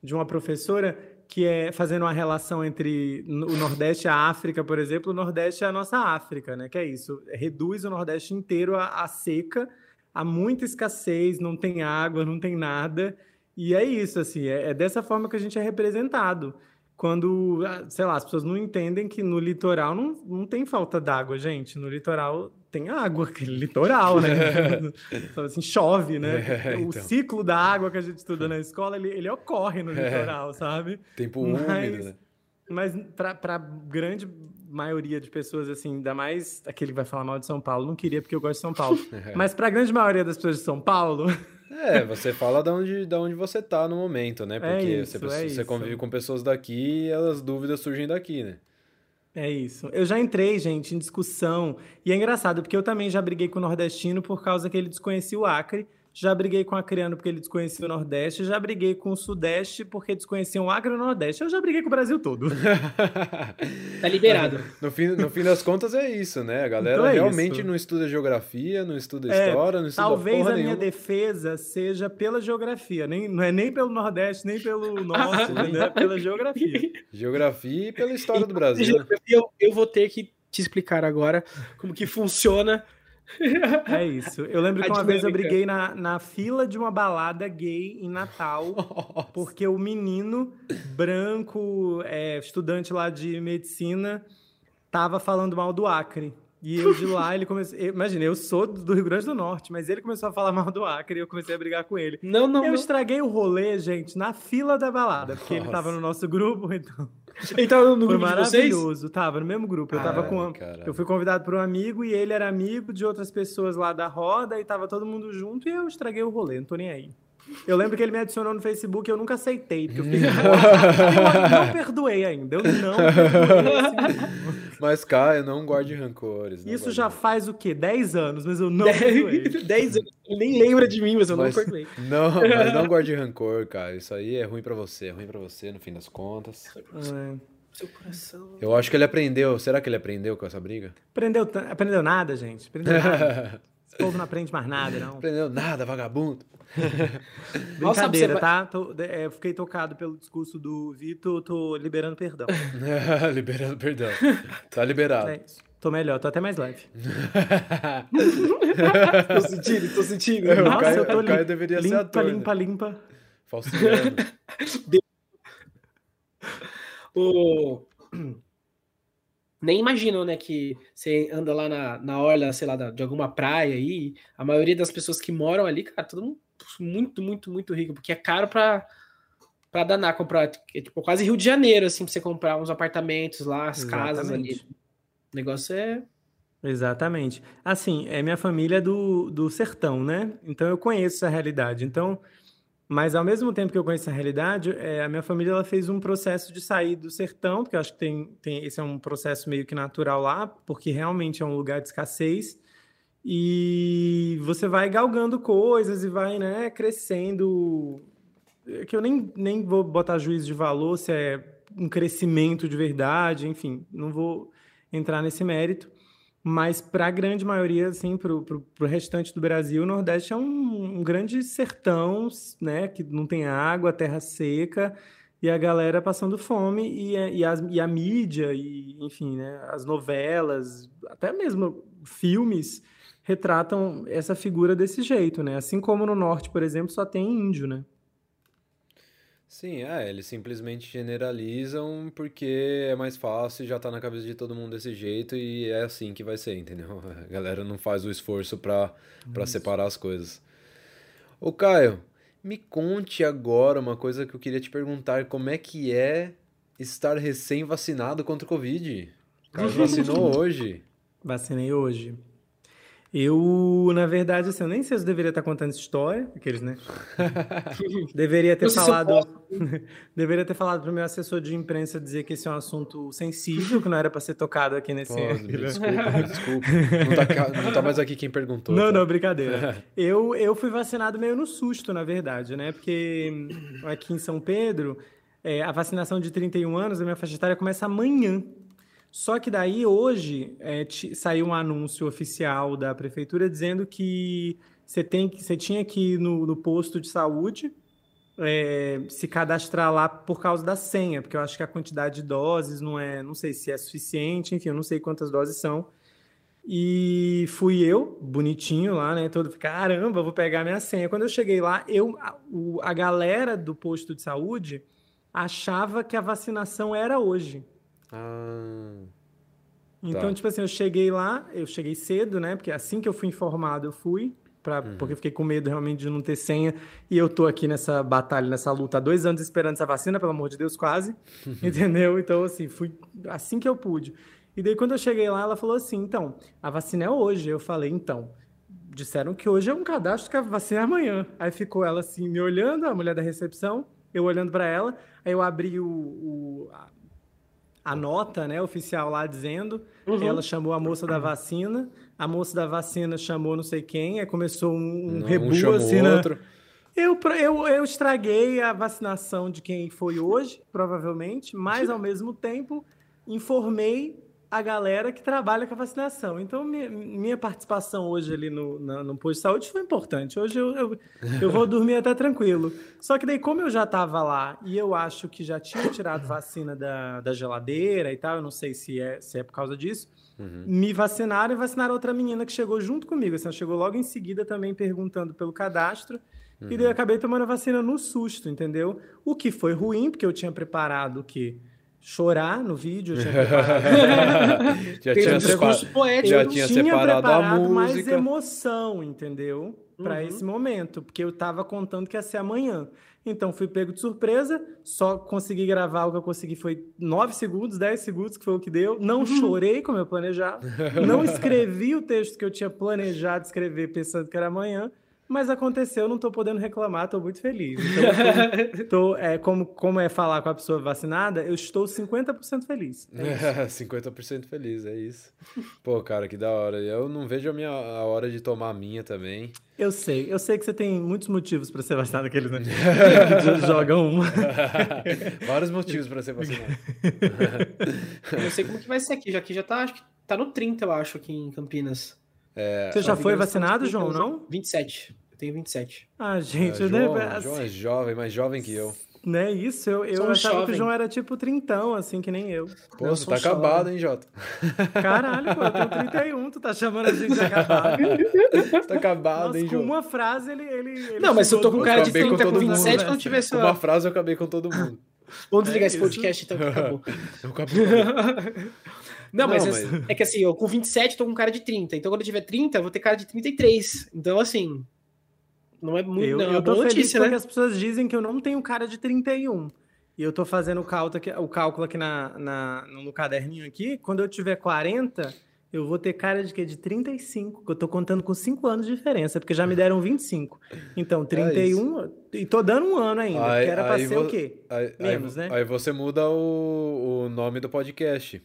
de uma professora que é fazendo uma relação entre o Nordeste e a África, por exemplo. O Nordeste é a nossa África, né? Que é isso. Reduz o Nordeste inteiro à, à seca, há muita escassez, não tem água, não tem nada. E é isso, assim, é, é dessa forma que a gente é representado. Quando, ah, sei lá, as pessoas não entendem que no litoral não, não tem falta d'água, gente. No litoral tem água, aquele litoral, né? assim, chove, né? É, então. O ciclo da água que a gente estuda na escola, ele, ele ocorre no é. litoral, sabe? Tempo mas, úmido, né? Mas para a grande maioria de pessoas, assim, ainda mais aquele que vai falar mal de São Paulo, não queria porque eu gosto de São Paulo. mas para a grande maioria das pessoas de São Paulo, é, você fala de onde, de onde você tá no momento, né? É Porque é isso, você, é você convive com pessoas daqui e as dúvidas surgem daqui, né? É isso. Eu já entrei, gente, em discussão. E é engraçado, porque eu também já briguei com o nordestino por causa que ele desconhecia o Acre já briguei com o Acreano porque ele desconhecia o Nordeste, já briguei com o Sudeste porque desconheciam o Acre e o Nordeste. Eu já briguei com o Brasil todo. tá liberado. No fim, no fim das contas é isso, né? A galera então é realmente isso. não estuda geografia, não estuda é, história, não estuda Talvez a minha defesa seja pela geografia, nem, não é nem pelo Nordeste, nem pelo Norte, né? é pela geografia. Geografia e pela história do Brasil. Eu, eu vou ter que te explicar agora como que funciona é isso. Eu lembro que uma vez eu briguei na, na fila de uma balada gay em Natal, Nossa. porque o menino branco, é, estudante lá de medicina, tava falando mal do Acre. E eu de lá, ele começou. Imagina, eu sou do Rio Grande do Norte, mas ele começou a falar mal do Acre e eu comecei a brigar com ele. Não, não. Eu não. estraguei o rolê, gente, na fila da balada, porque Nossa. ele tava no nosso grupo, então. Ele tava no grupo Foi maravilhoso, tava no mesmo grupo. Eu tava com. Eu fui convidado por um amigo e ele era amigo de outras pessoas lá da roda e tava todo mundo junto e eu estraguei o rolê, não tô nem aí. Eu lembro que ele me adicionou no Facebook e eu nunca aceitei, porque eu fiquei eu não perdoei ainda. Eu não perdoei Mas, Caio, não guarde rancores. Não Isso guarde já rancores. faz o quê? 10 anos, mas eu não Dez, perdoei. 10 anos. Ele nem lembra de mim, mas eu mas, não perdoei. Não, mas não guarde rancor, cara. Isso aí é ruim pra você. É ruim pra você, no fim das contas. É. Seu coração. Eu acho que ele aprendeu. Será que ele aprendeu com essa briga? Aprendeu, aprendeu nada, gente. Aprendeu nada. Esse povo não aprende mais nada, não. Aprendeu nada, vagabundo. Brincadeira, Nossa, tá? Tô, é, fiquei tocado pelo discurso do Vitor, tô liberando perdão. liberando perdão. Tá liberado. É Tô melhor, tô até mais leve. tô sentindo, tô sentindo. Nossa, Caio, eu tô limpa, deveria limpa, ser ator, limpa, né? limpa. Falsificando. o nem imaginam, né, que você anda lá na, na orla, sei lá, de alguma praia aí, a maioria das pessoas que moram ali, cara, todo mundo muito, muito, muito rico, porque é caro pra, pra danar comprar, é tipo quase Rio de Janeiro, assim, pra você comprar uns apartamentos lá, as Exatamente. casas ali. O negócio é... Exatamente. Assim, é minha família do, do sertão, né? Então eu conheço essa realidade. Então, mas ao mesmo tempo que eu conheço a realidade, é, a minha família ela fez um processo de sair do sertão, porque eu acho que tem, tem esse é um processo meio que natural lá, porque realmente é um lugar de escassez. E você vai galgando coisas e vai né, crescendo. É que eu nem, nem vou botar juízo de valor se é um crescimento de verdade, enfim, não vou entrar nesse mérito. Mas para a grande maioria, assim, para o restante do Brasil, o Nordeste é um, um, grande sertão, né? Que não tem água, terra seca, e a galera passando fome, e, e, as, e a mídia, e, enfim, né? As novelas, até mesmo filmes, retratam essa figura desse jeito, né? Assim como no Norte, por exemplo, só tem índio, né? Sim, é, eles simplesmente generalizam porque é mais fácil já tá na cabeça de todo mundo desse jeito e é assim que vai ser, entendeu? A galera não faz o esforço para separar as coisas. Ô Caio, me conte agora uma coisa que eu queria te perguntar, como é que é estar recém-vacinado contra o Covid? Caio vacinou hoje? Vacinei hoje. Eu, na verdade, assim, eu nem sei se eu deveria estar contando essa história, aqueles, né? deveria ter falado. deveria ter falado para o meu assessor de imprensa dizer que esse é um assunto sensível, que não era para ser tocado aqui nesse. Pô, desculpa, desculpa. Não tá, não tá, mais aqui quem perguntou. Não, tá? não, brincadeira. eu, eu fui vacinado meio no susto, na verdade, né? Porque aqui em São Pedro, é, a vacinação de 31 anos, a minha faixa etária começa amanhã. Só que daí hoje é, saiu um anúncio oficial da prefeitura dizendo que você tem você tinha que ir no, no posto de saúde é, se cadastrar lá por causa da senha, porque eu acho que a quantidade de doses não é, não sei se é suficiente, enfim, eu não sei quantas doses são. E fui eu, bonitinho lá, né? Todo, caramba, vou pegar minha senha. Quando eu cheguei lá, eu, a, o, a galera do posto de saúde achava que a vacinação era hoje. Ah. Então, tá. tipo assim, eu cheguei lá, eu cheguei cedo, né? Porque assim que eu fui informado, eu fui, pra, uhum. porque eu fiquei com medo realmente de não ter senha. E eu tô aqui nessa batalha, nessa luta há dois anos esperando essa vacina, pelo amor de Deus, quase. entendeu? Então, assim, fui assim que eu pude. E daí, quando eu cheguei lá, ela falou assim: então, a vacina é hoje. Eu falei, então. Disseram que hoje é um cadastro que a vacina é amanhã. Aí ficou ela assim, me olhando, a mulher da recepção, eu olhando para ela. Aí eu abri o, o a nota né, oficial lá dizendo. Uhum. Ela chamou a moça da vacina, a moça da vacina chamou não sei quem, aí começou um, um rebu assim. Né? Outro. Eu, eu, eu estraguei a vacinação de quem foi hoje, provavelmente, mas ao mesmo tempo informei a galera que trabalha com a vacinação. Então, minha, minha participação hoje ali no, no, no, posto de saúde foi importante. Hoje eu, eu, eu vou dormir até tranquilo. Só que daí, como eu já estava lá e eu acho que já tinha tirado vacina da, da geladeira e tal, eu não sei se é, se é por causa disso, uhum. me vacinaram e vacinaram outra menina que chegou junto comigo. Assim, ela chegou logo em seguida também perguntando pelo cadastro. Uhum. E daí eu acabei tomando a vacina no susto, entendeu? O que foi ruim, porque eu tinha preparado o quê? Chorar no vídeo. Eu tinha já tinha, poético, já tinha, tinha separado a música. mais emoção, entendeu? Para uhum. esse momento, porque eu tava contando que ia ser amanhã. Então fui pego de surpresa, só consegui gravar o que eu consegui foi 9 segundos, 10 segundos, que foi o que deu. Não uhum. chorei como eu planejava, não escrevi o texto que eu tinha planejado escrever pensando que era amanhã. Mas aconteceu, não estou podendo reclamar, estou muito feliz. Então, tô, tô, é, como, como é falar com a pessoa vacinada, eu estou 50% feliz. É 50% feliz, é isso. Pô, cara, que da hora. Eu não vejo a, minha, a hora de tomar a minha também. Eu sei, eu sei que você tem muitos motivos para ser vacinado, aqueles né? jogam um. Vários motivos para ser vacinado. eu sei como que vai ser aqui, já que já tá, acho que tá no 30, eu acho, aqui em Campinas. É, Você já foi vacinado, João, não? 27. Eu tenho 27. Ah, gente, é, João, né? João é jovem, mais jovem que eu. Não é isso, eu, eu achava jovem. que o João era tipo trintão, assim, que nem eu. Pô, eu você tá jovem. acabado, hein, Jota? Caralho, pô, eu tenho 31, tu tá chamando a gente de acabado. você tá acabado, Nossa, hein, João? Com uma frase ele. ele, ele não, mas eu tô com cara de 30 com 27 mundo, quando tiver Com uma frase eu acabei com todo mundo. Vamos desligar é esse podcast então que acabou. acabou. Não, mas, não, é mas... É, que assim, eu com 27 tô com cara de 30. Então quando eu tiver 30, eu vou ter cara de 33. Então, assim. Não é muito. Eu, não, é eu tô feliz notícia, porque né? as pessoas dizem que eu não tenho cara de 31. E eu tô fazendo o cálculo aqui, o cálculo aqui na, na, no caderninho aqui. Quando eu tiver 40, eu vou ter cara de quê? De 35. Que eu tô contando com 5 anos de diferença, porque já me deram 25. Então, 31. É e tô dando um ano ainda, aí, que era pra ser vo... o quê? Aí, Menos, aí, né? Aí você muda o, o nome do podcast.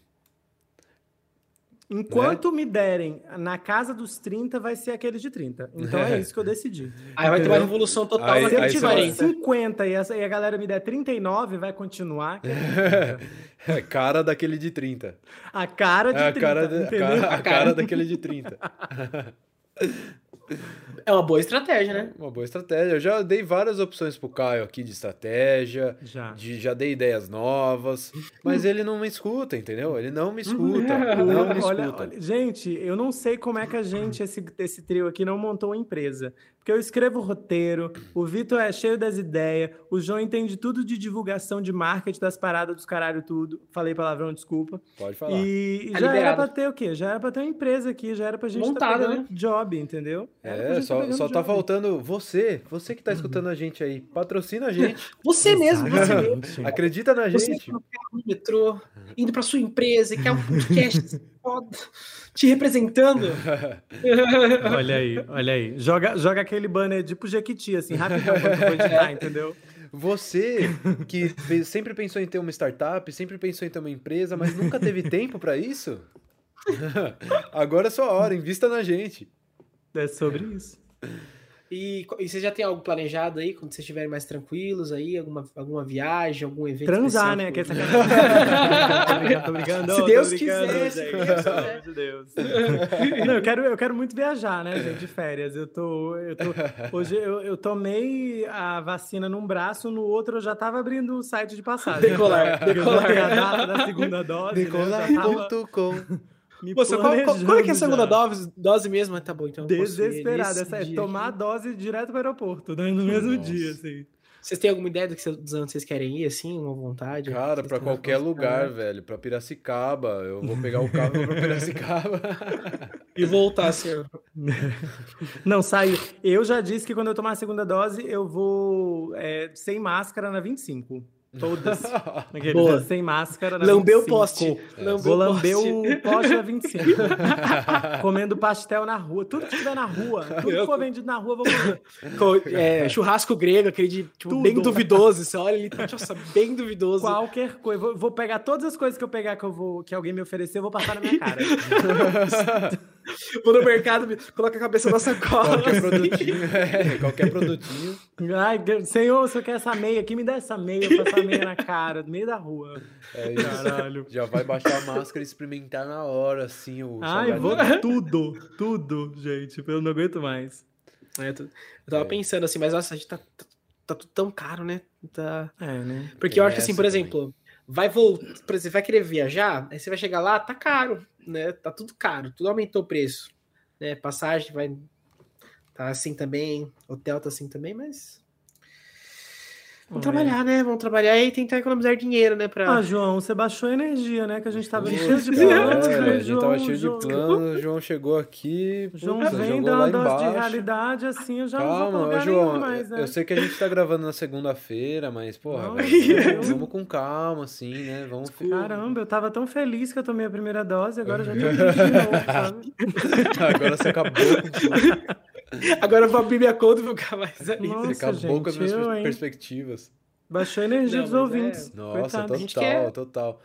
Enquanto né? me derem na casa dos 30, vai ser aquele de 30. Então é isso que eu decidi. Aí vai ter uma revolução total aí, Se eu tiver 50 e, essa, e a galera me der 39, vai continuar. É cara daquele de 30. A cara de é a 30. Cara de, a, cara, a cara daquele de 30. É uma boa estratégia, né? Uma boa estratégia. Eu já dei várias opções pro Caio aqui de estratégia, já, de, já dei ideias novas, mas ele não me escuta, entendeu? Ele não me escuta. não me escuta. Olha, olha, gente, eu não sei como é que a gente, esse, esse trio aqui, não montou uma empresa. Porque eu escrevo roteiro, o Vitor é cheio das ideias, o João entende tudo de divulgação, de marketing, das paradas dos caralho, tudo. Falei palavrão, desculpa. Pode falar. E tá já liberado. era pra ter o quê? Já era pra ter uma empresa aqui, já era pra gente Montada, tá né? job, entendeu? É, só, só tá faltando você, você que tá escutando a gente aí. Patrocina a gente. Você mesmo, você mesmo. Acredita na gente. Você que no metrô, indo pra sua empresa, quer um podcast te representando. olha aí, olha aí. Joga, joga aquele banner tipo Jequiti, assim, rapidão quando for editar, entendeu? Você que sempre pensou em ter uma startup, sempre pensou em ter uma empresa, mas nunca teve tempo para isso? Agora é sua hora, invista na gente. É sobre isso. E, e você já tem algo planejado aí, quando vocês estiverem mais tranquilos aí? Alguma, alguma viagem, algum evento Transar, né? Que essa tô brincando, Se Deus quiser. De Deus. Não, eu quero, eu quero muito viajar, né, gente, de férias. Eu tô, eu tô, hoje eu, eu tomei a vacina num braço, no outro eu já tava abrindo o site de passagem. Decolar, decolar. a data da segunda dose. Decolar.com. Né? Me Moça, qual, qual, qual, é que é a segunda dose, dose mesmo? Tá bom, então. Desesperado. Essa é tomar a dose direto para o aeroporto, né? no mesmo Nossa. dia, assim. Vocês têm alguma ideia do que dos anos vocês querem ir, assim, uma vontade? Cara, para qualquer lugar, velho. Para Piracicaba. Eu vou pegar o carro para Piracicaba. e voltar, senhor. Não, saiu. Eu já disse que quando eu tomar a segunda dose, eu vou é, sem máscara na 25. Todas. Boa. Sem máscara. Lambeu o poste. Lambeu Vou lamber o poste na 25. Comendo pastel na rua. Tudo que tiver na rua. Tudo que for vendido na rua, vou comer. É, churrasco grego, aquele de tipo, bem duvidoso. Você olha ali, nossa, bem duvidoso. Qualquer coisa. Vou, vou, pegar todas as coisas que eu pegar que, eu vou, que alguém me oferecer, eu vou passar na minha cara. vou no mercado, coloca a cabeça na sacola. Qualquer produtinho. É, qualquer produtinho. Ai, senhor, você quer essa meia aqui? Me dá essa meia pra essa meia na cara, no meio da rua. É isso. Caralho. Já vai baixar a máscara e experimentar na hora, assim, o Ai, vou tudo, tudo, gente. Eu não aguento mais. É, eu, tava é. pensando assim, mas nossa, a gente tá, tá, tá, tudo tão caro, né? Tá... É, né? Porque Tem eu acho que assim, por exemplo, também. Vai voltar, por exemplo, vai querer viajar, aí você vai chegar lá, tá caro, né? Tá tudo caro, tudo aumentou o preço. Né? Passagem vai tá assim também, hotel tá assim também, mas Vamos trabalhar, né? Vamos trabalhar e tentar economizar dinheiro, né? Pra... Ah, João, você baixou a energia, né? Que a gente tava cheio de planos. É, a gente tava cheio de planos, o João chegou aqui. João puta, vem dar uma dose de realidade assim, eu já Calma, não vou João, mais, né? Eu sei que a gente tá gravando na segunda-feira, mas, porra, não, vamos, vamos, com calma, assim, né? Vamos Caramba, eu tava tão feliz que eu tomei a primeira dose, agora já tô de novo, sabe? agora você acabou com Agora eu vou abrir minha conta e vou ficar mais ali. Nossa, Você acabou gente, com as minhas eu, perspectivas. Baixou a energia não, dos ouvintes. É... Nossa, Coitado. total, total.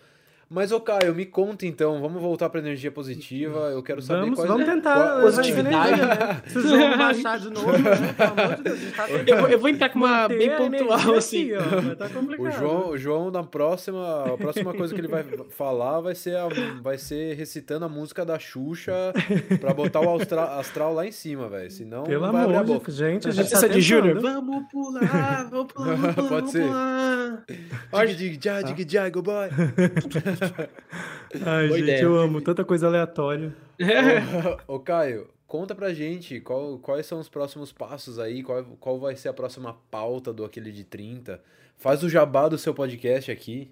Mas, ô Caio, me conta então, vamos voltar para energia positiva. Eu quero saber vamos, quais... Vamos tentar positividade, né? Se o jogo baixar de novo, né? Pelo amor de Deus, tá eu, vou, eu vou entrar com uma bem pontual, assim. Ó, tá o João, o João, na próxima, a próxima coisa que ele vai falar vai ser, a, vai ser recitando a música da Xuxa para botar o astral, astral lá em cima, velho. Senão Pelo não vai amor abrir a boca. Gente, a gente tá de Júnior. Vamos pular, vamos pular, vamos pular, Pode ser. Dig, dig, ja, dig, ja, go boy. Ai, Boa gente, ideia. eu amo tanta coisa aleatória. ô, ô, Caio, conta pra gente qual, quais são os próximos passos aí, qual, qual vai ser a próxima pauta do Aquele de 30. Faz o jabá do seu podcast aqui.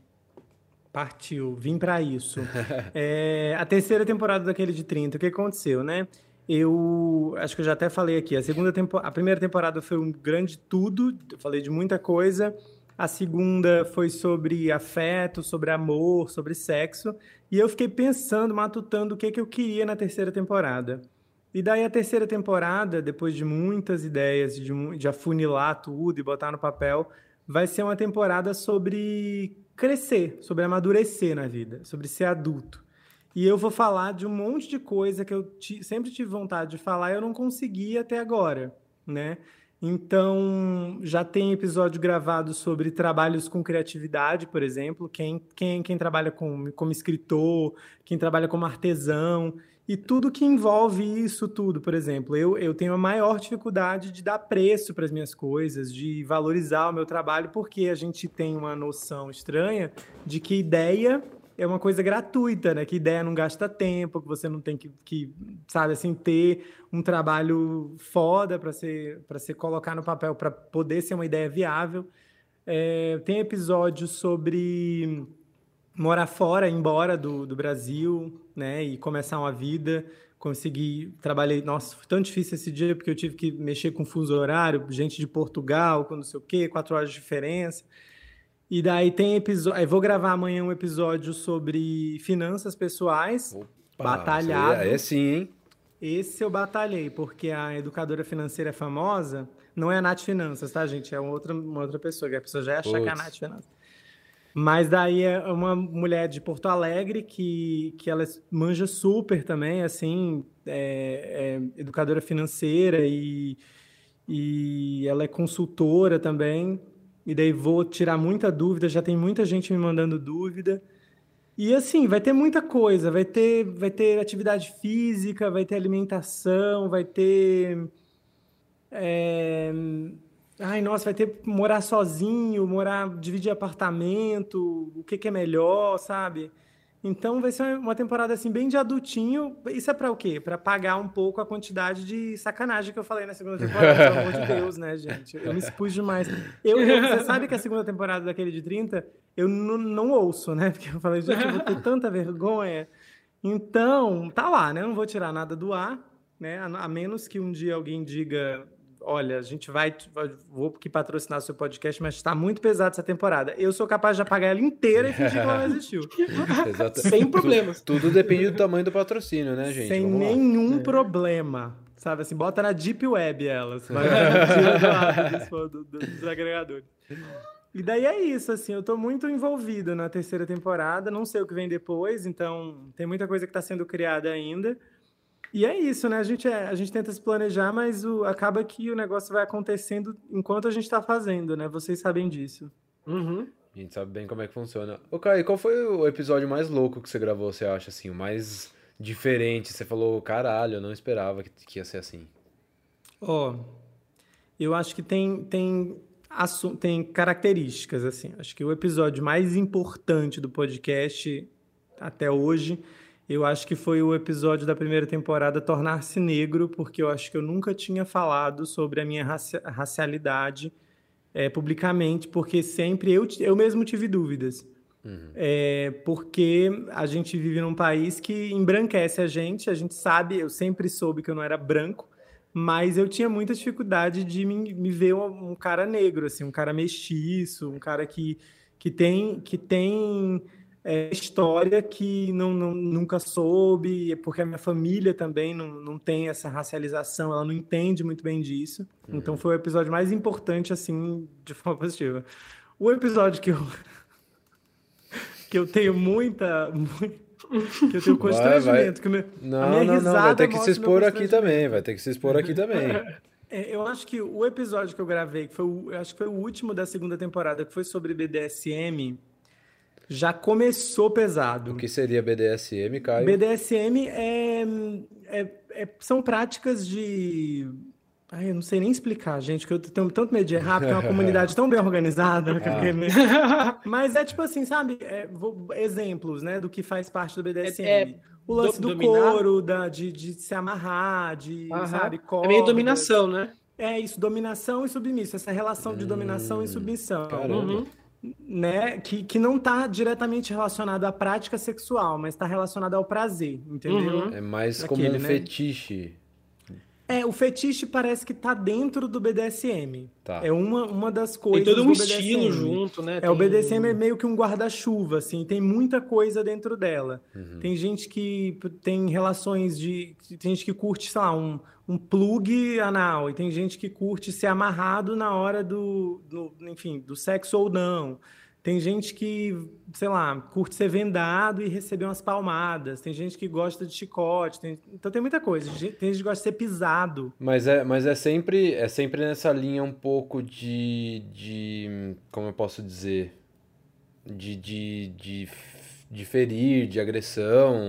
Partiu, vim para isso. é, a terceira temporada daquele de 30, o que aconteceu, né? Eu acho que eu já até falei aqui, a segunda tempo, a primeira temporada foi um grande tudo, eu falei de muita coisa. A segunda foi sobre afeto, sobre amor, sobre sexo. E eu fiquei pensando, matutando o que, que eu queria na terceira temporada. E daí a terceira temporada, depois de muitas ideias, de, de afunilar tudo e botar no papel, vai ser uma temporada sobre crescer, sobre amadurecer na vida, sobre ser adulto. E eu vou falar de um monte de coisa que eu sempre tive vontade de falar e eu não consegui até agora, né? Então, já tem episódio gravado sobre trabalhos com criatividade, por exemplo, quem, quem, quem trabalha com, como escritor, quem trabalha como artesão, e tudo que envolve isso tudo. Por exemplo, eu, eu tenho a maior dificuldade de dar preço para as minhas coisas, de valorizar o meu trabalho, porque a gente tem uma noção estranha de que ideia é uma coisa gratuita, né? Que ideia não gasta tempo, que você não tem que, que sabe assim, ter um trabalho foda para ser para se colocar no papel para poder ser uma ideia viável. É, tem episódios sobre morar fora, embora do, do Brasil, né? E começar uma vida. Consegui, trabalhei, nossa, foi tão difícil esse dia porque eu tive que mexer com fuso horário, gente de Portugal, com não sei o quê, quatro horas de diferença. E daí tem episódio. Vou gravar amanhã um episódio sobre finanças pessoais. Opa, batalhado. É, sim, hein? Esse eu batalhei, porque a educadora financeira é famosa. Não é a Nath Finanças, tá, gente? É uma outra, uma outra pessoa, que a pessoa já ia achar que é a Nath Finanças. Mas daí é uma mulher de Porto Alegre que, que ela manja super também, assim, é, é educadora financeira e, e ela é consultora também e daí vou tirar muita dúvida, já tem muita gente me mandando dúvida. E assim, vai ter muita coisa, vai ter, vai ter atividade física, vai ter alimentação, vai ter. É... Ai, nossa, vai ter morar sozinho, morar, dividir apartamento, o que, que é melhor, sabe? Então vai ser uma temporada assim bem de adultinho. Isso é para o quê? Para pagar um pouco a quantidade de sacanagem que eu falei na segunda temporada, pelo amor de Deus, né, gente? Eu me expus demais. Eu, você sabe que a segunda temporada daquele de 30, eu não ouço, né? Porque eu falei, gente, eu vou ter tanta vergonha. Então, tá lá, né? Eu não vou tirar nada do ar, né? A, a menos que um dia alguém diga olha, a gente vai, vou que patrocinar o seu podcast, mas está muito pesado essa temporada. Eu sou capaz de apagar ela inteira e fingir que ela não existiu. Sem problemas. Tudo, tudo, depende do tamanho do patrocínio, né, gente? Sem Vamos nenhum lá. problema. Sabe assim, bota na Deep Web elas. Vai do, do, dos agregadores. E daí é isso, assim, eu tô muito envolvido na terceira temporada, não sei o que vem depois, então tem muita coisa que está sendo criada ainda. E é isso, né? A gente, é, a gente tenta se planejar, mas o, acaba que o negócio vai acontecendo enquanto a gente está fazendo, né? Vocês sabem disso. Uhum. A gente sabe bem como é que funciona. Ô, Kai, qual foi o episódio mais louco que você gravou, você acha, assim? O mais diferente? Você falou, caralho, eu não esperava que, que ia ser assim. Ó, oh, eu acho que tem, tem, tem características, assim. Acho que o episódio mais importante do podcast até hoje eu acho que foi o episódio da primeira temporada Tornar-se Negro, porque eu acho que eu nunca tinha falado sobre a minha raci racialidade é, publicamente, porque sempre eu, eu mesmo tive dúvidas. Uhum. É, porque a gente vive num país que embranquece a gente, a gente sabe, eu sempre soube que eu não era branco, mas eu tinha muita dificuldade de me, me ver um, um, cara negro, assim, um cara mestiço, um cara que, que tem, que tem é, história que não, não, nunca soube, porque a minha família também não, não tem essa racialização, ela não entende muito bem disso. Uhum. Então foi o episódio mais importante, assim, de forma positiva. O episódio que eu que eu tenho muita. que eu tenho constrangimento. Vai, vai. Que não, não, não, vai ter que se expor aqui também, vai ter que se expor aqui também. É, eu acho que o episódio que eu gravei, que foi o, acho que foi o último da segunda temporada, que foi sobre BDSM, já começou pesado. O que seria BDSM, Caio? BDSM é, é, é são práticas de Ai, eu não sei nem explicar, gente, que eu tenho tanto medo de errar, porque é uma comunidade tão bem organizada. Ah. Mas é tipo assim, sabe? É, vou, exemplos, né, do que faz parte do BDSM. É, é, o lance do, do couro, da, de, de se amarrar, de, Aham. sabe, corda. É meio dominação, né? É isso, dominação e submissão, essa relação hum, de dominação e submissão. Uhum. Né? Que, que não está diretamente relacionado à prática sexual, mas está relacionado ao prazer, entendeu? Uhum. É mais Aquele, como um né? fetiche. É, o fetiche parece que tá dentro do BDSM. Tá. É uma, uma das coisas. Tem todo um estilo junto, né? É, tem... o BDSM é meio que um guarda-chuva, assim, tem muita coisa dentro dela. Uhum. Tem gente que tem relações de. Tem gente que curte, sei lá, um, um plug anal, e tem gente que curte ser amarrado na hora do, do enfim, do sexo ou não. Tem gente que, sei lá, curte ser vendado e receber umas palmadas. Tem gente que gosta de chicote. Tem... Então tem muita coisa. Tem gente que gosta de ser pisado. Mas é, mas é sempre é sempre nessa linha um pouco de, de como eu posso dizer, de, de, de, de ferir, de agressão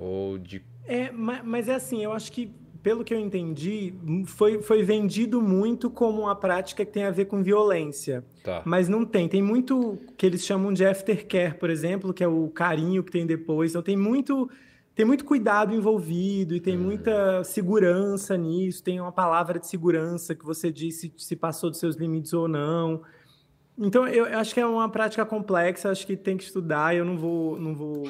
ou de é, mas é assim, eu acho que pelo que eu entendi, foi, foi vendido muito como uma prática que tem a ver com violência. Tá. Mas não tem. Tem muito que eles chamam de aftercare, por exemplo, que é o carinho que tem depois. Então tem muito. Tem muito cuidado envolvido e tem hum. muita segurança nisso. Tem uma palavra de segurança que você disse se passou dos seus limites ou não. Então, eu acho que é uma prática complexa, acho que tem que estudar. Eu não vou, não vou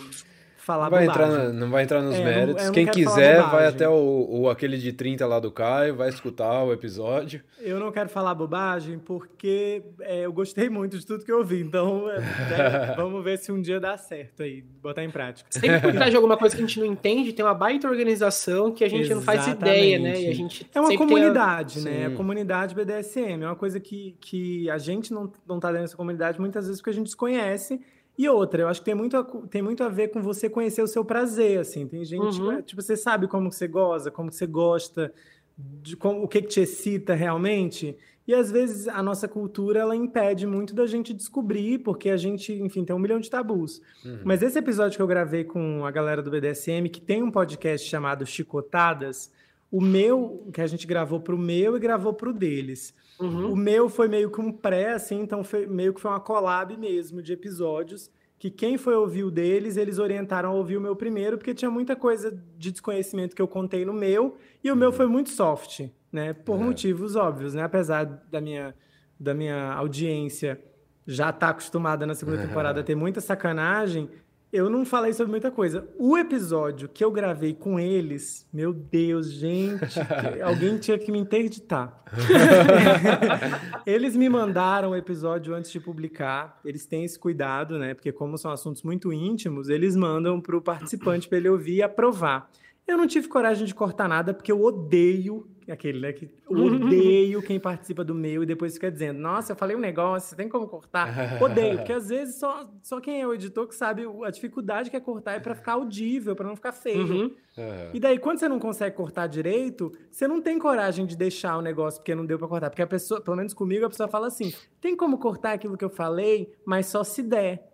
falar vai entrar Não vai entrar nos é, méritos. Não, Quem quiser, vai até o, o, aquele de 30 lá do Caio, vai escutar o episódio. Eu não quero falar bobagem porque é, eu gostei muito de tudo que eu ouvi. Então, é, é vamos ver se um dia dá certo aí, botar em prática. Sempre por trás de alguma coisa que a gente não entende, tem uma baita organização que a gente Exatamente. não faz ideia, né? E a gente é uma comunidade, a... né? A comunidade BDSM. É uma coisa que, que a gente não, não tá dentro dessa comunidade muitas vezes porque a gente desconhece e outra, eu acho que tem muito, a, tem muito a ver com você conhecer o seu prazer, assim. Tem gente, uhum. tipo, você sabe como você goza, como você gosta, de como, o que, que te excita realmente. E às vezes a nossa cultura ela impede muito da gente descobrir, porque a gente, enfim, tem um milhão de tabus. Uhum. Mas esse episódio que eu gravei com a galera do BDSM, que tem um podcast chamado Chicotadas, o meu, que a gente gravou para o meu e gravou para o deles. Uhum. O meu foi meio que um pré, assim, então foi meio que foi uma collab mesmo de episódios. Que quem foi ouvir o deles, eles orientaram a ouvir o meu primeiro, porque tinha muita coisa de desconhecimento que eu contei no meu, e o meu uhum. foi muito soft, né? Por é. motivos óbvios, né? Apesar da minha, da minha audiência já estar tá acostumada na segunda temporada a ter muita sacanagem, eu não falei sobre muita coisa. O episódio que eu gravei com eles, meu Deus, gente, alguém tinha que me interditar. eles me mandaram o episódio antes de publicar. Eles têm esse cuidado, né? Porque como são assuntos muito íntimos, eles mandam para o participante para ele ouvir e aprovar. Eu não tive coragem de cortar nada porque eu odeio aquele, né? Que odeio quem participa do meu e depois fica dizendo, nossa, eu falei um negócio, tem como cortar? Odeio, porque às vezes só, só quem é o editor que sabe a dificuldade que é cortar é para ficar audível, para não ficar feio. Uhum. Uhum. E daí, quando você não consegue cortar direito, você não tem coragem de deixar o negócio porque não deu para cortar. Porque a pessoa, pelo menos comigo, a pessoa fala assim: tem como cortar aquilo que eu falei, mas só se der.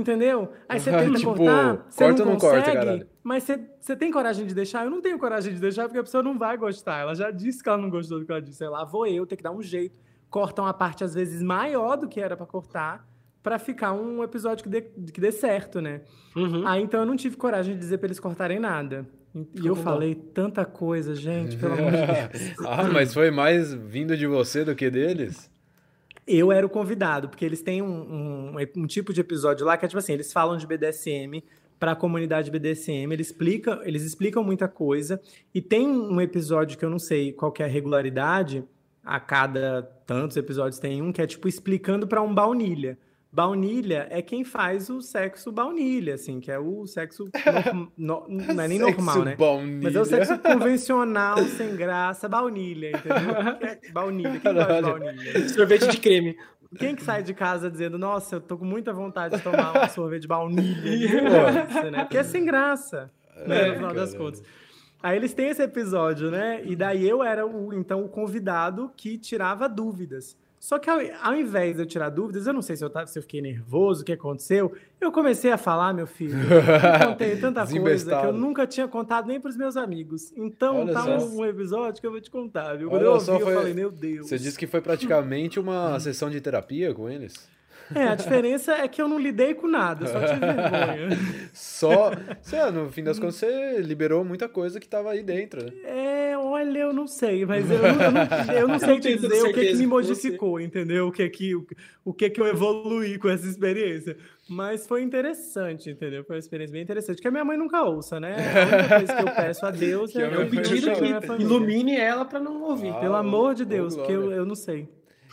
Entendeu? Aí você tenta tipo, cortar, você corta não, não consegue, corta, mas você, você tem coragem de deixar? Eu não tenho coragem de deixar porque a pessoa não vai gostar. Ela já disse que ela não gostou do que ela disse. Sei lá, vou eu ter que dar um jeito. Corta uma parte, às vezes, maior do que era para cortar para ficar um episódio que dê, que dê certo, né? Uhum. Aí, então, eu não tive coragem de dizer pra eles cortarem nada. E eu falei tanta coisa, gente, pelo amor de Deus. ah, mas foi mais vindo de você do que deles? Eu era o convidado, porque eles têm um, um, um, tipo de episódio lá que é tipo assim, eles falam de BDSM para a comunidade BDSM, eles explicam, eles explicam muita coisa, e tem um episódio que eu não sei qual é a regularidade, a cada tantos episódios tem um que é tipo explicando para um baunilha. Baunilha é quem faz o sexo baunilha, assim, que é o sexo. No, no, não é nem normal, né? Baunilha. Mas é o sexo convencional, sem graça, baunilha, entendeu? É baunilha. Quem gosta de baunilha? Sorvete de creme. Quem que sai de casa dizendo, nossa, eu tô com muita vontade de tomar um sorvete de baunilha? Né? Porque é sem graça, né? No final das contas. Aí eles têm esse episódio, né? E daí eu era o, então, o convidado que tirava dúvidas. Só que ao, ao, invés de eu tirar dúvidas, eu não sei se eu, se eu fiquei nervoso, o que aconteceu. Eu comecei a falar, meu filho. Eu contei tanta coisa que eu nunca tinha contado nem para os meus amigos. Então Olha tá um, um, episódio que eu vou te contar, viu? Quando Olha eu ouvi, foi... eu falei, meu Deus. Você disse que foi praticamente uma sessão de terapia com eles? É, a diferença é que eu não lidei com nada, só tive vergonha. só, sei no fim das contas, você liberou muita coisa que estava aí dentro, né? É, olha, eu não sei, mas eu, eu, não, eu não sei eu dizer o que, que me modificou, entendeu? O que que, o, o que que eu evoluí com essa experiência. Mas foi interessante, entendeu? Foi uma experiência bem interessante. Que a minha mãe nunca ouça, né? A única coisa que eu peço a Deus é, é um pedido que ilumine ela para não ouvir. Ah, Pelo amor de Deus, porque eu, eu não sei.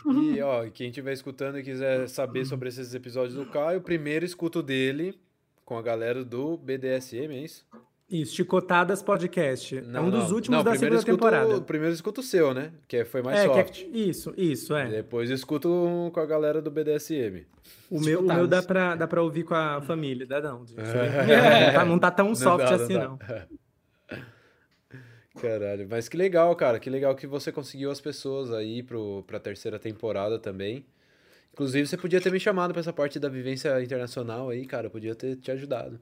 E, ó, quem estiver escutando e quiser saber sobre esses episódios do Caio, primeiro escuto dele com a galera do BDSM, é isso? Isso, Chicotadas Podcast. Não, é um dos últimos não, da segunda escuto, temporada. Primeiro escuto o seu, né? Que foi mais é, soft. É, isso, isso, é. Depois escuto com a galera do BDSM. O meu, o meu dá, pra, dá pra ouvir com a família, dá não. É. Não, tá, não tá tão soft não dá, assim, não. Caralho, mas que legal, cara. Que legal que você conseguiu as pessoas aí pro, pra terceira temporada também. Inclusive, você podia ter me chamado pra essa parte da vivência internacional aí, cara. Eu podia ter te ajudado.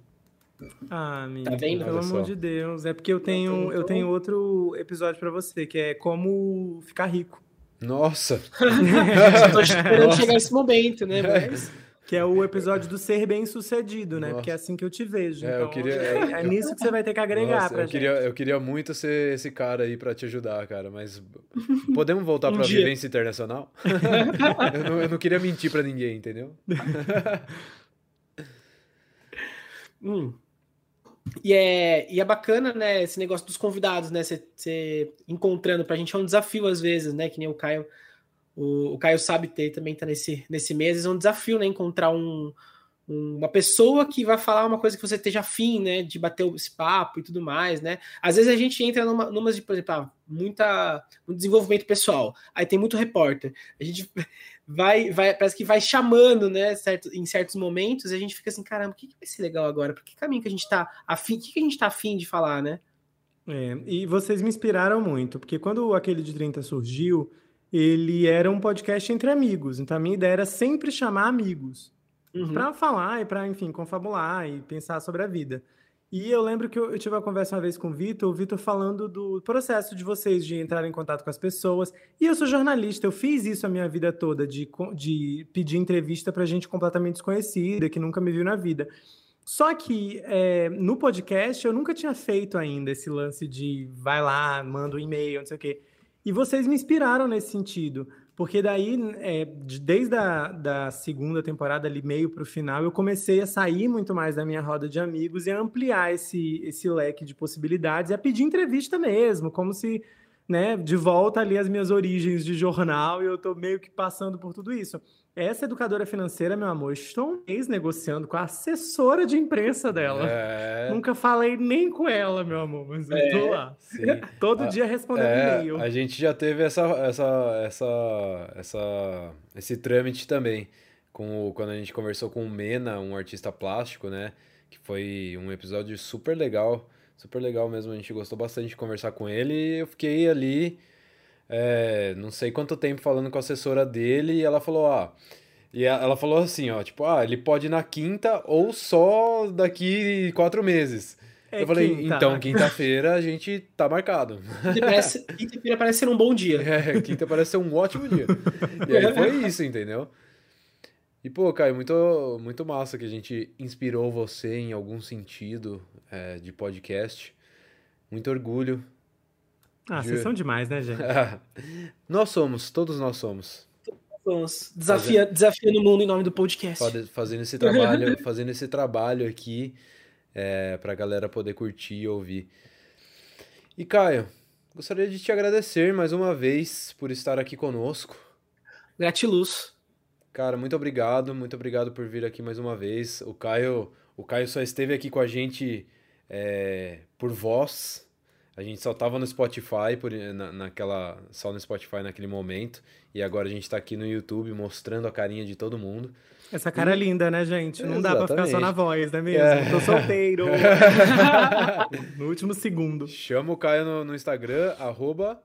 Ah, amigo, tá vendo? pelo amor de Deus. É porque eu tenho, eu tenho outro episódio para você, que é como ficar rico. Nossa! Tô esperando Nossa. chegar esse momento, né? Mas... Que é o episódio do ser bem sucedido, né? Nossa. Porque é assim que eu te vejo. É, então, eu queria... é, é nisso que você vai ter que agregar Nossa, pra eu gente. Queria, eu queria muito ser esse cara aí pra te ajudar, cara, mas podemos voltar um pra dia. vivência internacional? eu, não, eu não queria mentir pra ninguém, entendeu? hum. E é, e é bacana, né, esse negócio dos convidados, né? Você encontrando pra gente é um desafio às vezes, né? Que nem o Caio o, o Caio sabe ter também tá nesse, nesse mês, é um desafio, né? Encontrar um, um, uma pessoa que vai falar uma coisa que você esteja afim, né? De bater esse papo e tudo mais, né? Às vezes a gente entra numa, numa de, por exemplo, ah, muita, um desenvolvimento pessoal, aí tem muito repórter, a gente vai, vai parece que vai chamando, né? Certo, em certos momentos, e a gente fica assim, caramba, o que, que vai ser legal agora? Por que caminho que a gente tá afim, o que, que a gente tá afim de falar, né? É, e vocês me inspiraram muito, porque quando aquele de 30 surgiu, ele era um podcast entre amigos. Então a minha ideia era sempre chamar amigos uhum. para falar e para, enfim, confabular e pensar sobre a vida. E eu lembro que eu, tive uma conversa uma vez com o Vitor, o Vitor falando do processo de vocês de entrar em contato com as pessoas. E eu sou jornalista, eu fiz isso a minha vida toda, de, de pedir entrevista para gente completamente desconhecida, que nunca me viu na vida. Só que é, no podcast eu nunca tinha feito ainda esse lance de vai lá, manda um e-mail, não sei o quê. E vocês me inspiraram nesse sentido, porque daí, é, desde a da segunda temporada ali, meio para o final, eu comecei a sair muito mais da minha roda de amigos e a ampliar esse, esse leque de possibilidades e a pedir entrevista mesmo, como se, né, de volta ali as minhas origens de jornal e eu estou meio que passando por tudo isso. Essa educadora financeira, meu amor, estou um mês negociando com a assessora de imprensa dela. É... Nunca falei nem com ela, meu amor, mas eu estou é, lá. Sim. Todo a, dia respondendo é, e-mail. A gente já teve essa, essa, essa, essa, esse trâmite também. Com, quando a gente conversou com o Mena, um artista plástico, né? Que foi um episódio super legal. Super legal mesmo. A gente gostou bastante de conversar com ele. E eu fiquei ali é, não sei quanto tempo falando com a assessora dele e ela falou, ah, e ela falou assim, ó, tipo, ah, ele pode ir na quinta ou só daqui quatro meses. É eu falei, quinta. então, quinta-feira a gente tá marcado. Quinta-feira parece ser um bom dia. É, quinta parece ser um ótimo dia. E aí foi isso, entendeu? E, pô, Caio, muito, muito massa que a gente inspirou você em algum sentido é, de podcast. Muito orgulho ah, vocês são demais, né, gente? nós somos, todos nós somos. fãs. Desafia, fazendo, desafiando o mundo em nome do podcast. Fazendo esse trabalho, fazendo esse trabalho aqui é, pra galera poder curtir e ouvir. E Caio, gostaria de te agradecer mais uma vez por estar aqui conosco. Gratiluz. Cara, muito obrigado, muito obrigado por vir aqui mais uma vez. O Caio, o Caio só esteve aqui com a gente é, por voz. A gente só tava no Spotify, por, na, naquela, só no Spotify naquele momento. E agora a gente tá aqui no YouTube mostrando a carinha de todo mundo. Essa cara e... linda, né, gente? Não Exatamente. dá pra ficar só na voz, não é mesmo? É. Tô solteiro. no último segundo. Chama o Caio no, no Instagram, arroba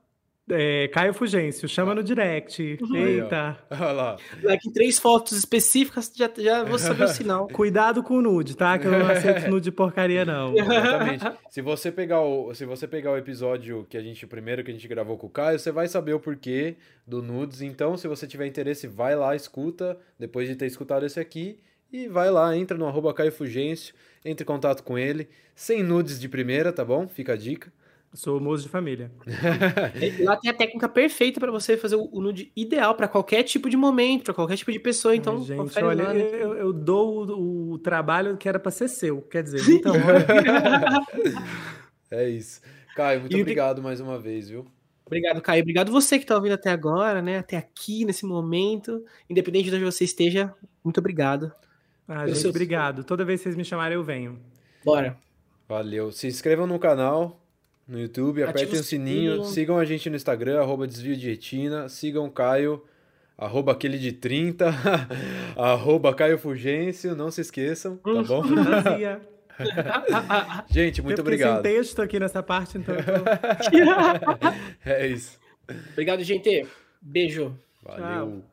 é, Caio Fugêncio, chama no direct. Uhum. Eita. Olha lá. Like três fotos específicas, já, já vou saber o sinal. Cuidado com o nude, tá? Que eu não aceito nude de porcaria, não. Exatamente. Se você pegar o, se você pegar o episódio que a gente, o primeiro que a gente gravou com o Caio, você vai saber o porquê do nudes. Então, se você tiver interesse, vai lá, escuta, depois de ter escutado esse aqui. E vai lá, entra no arroba Caio Fugêncio, entre em contato com ele. Sem nudes de primeira, tá bom? Fica a dica. Sou moço de família. Lá tem a técnica perfeita para você fazer o nude ideal para qualquer tipo de momento, para qualquer tipo de pessoa. Então, Ai, gente, olha, lá, né? eu, eu, dou o, o, trabalho que era para ser seu. Quer dizer, então. é isso. Caio, muito e obrigado mais uma vez, viu? Obrigado, Caio. Obrigado você que está ouvindo até agora, né? Até aqui, nesse momento. Independente de onde você esteja, muito obrigado. Ah, gente, obrigado. Toda vez que vocês me chamarem, eu venho. Bora. Valeu. Se inscrevam no canal, no YouTube, apertem o sininho, sininho, sigam a gente no Instagram, arroba desvio de retina, sigam o Caio, arroba aquele de 30, arroba Caio Fugêncio, não se esqueçam, tá bom? gente, muito eu obrigado. Tem texto aqui nessa parte, então. é isso. Obrigado, gente. Beijo. Valeu. Tchau.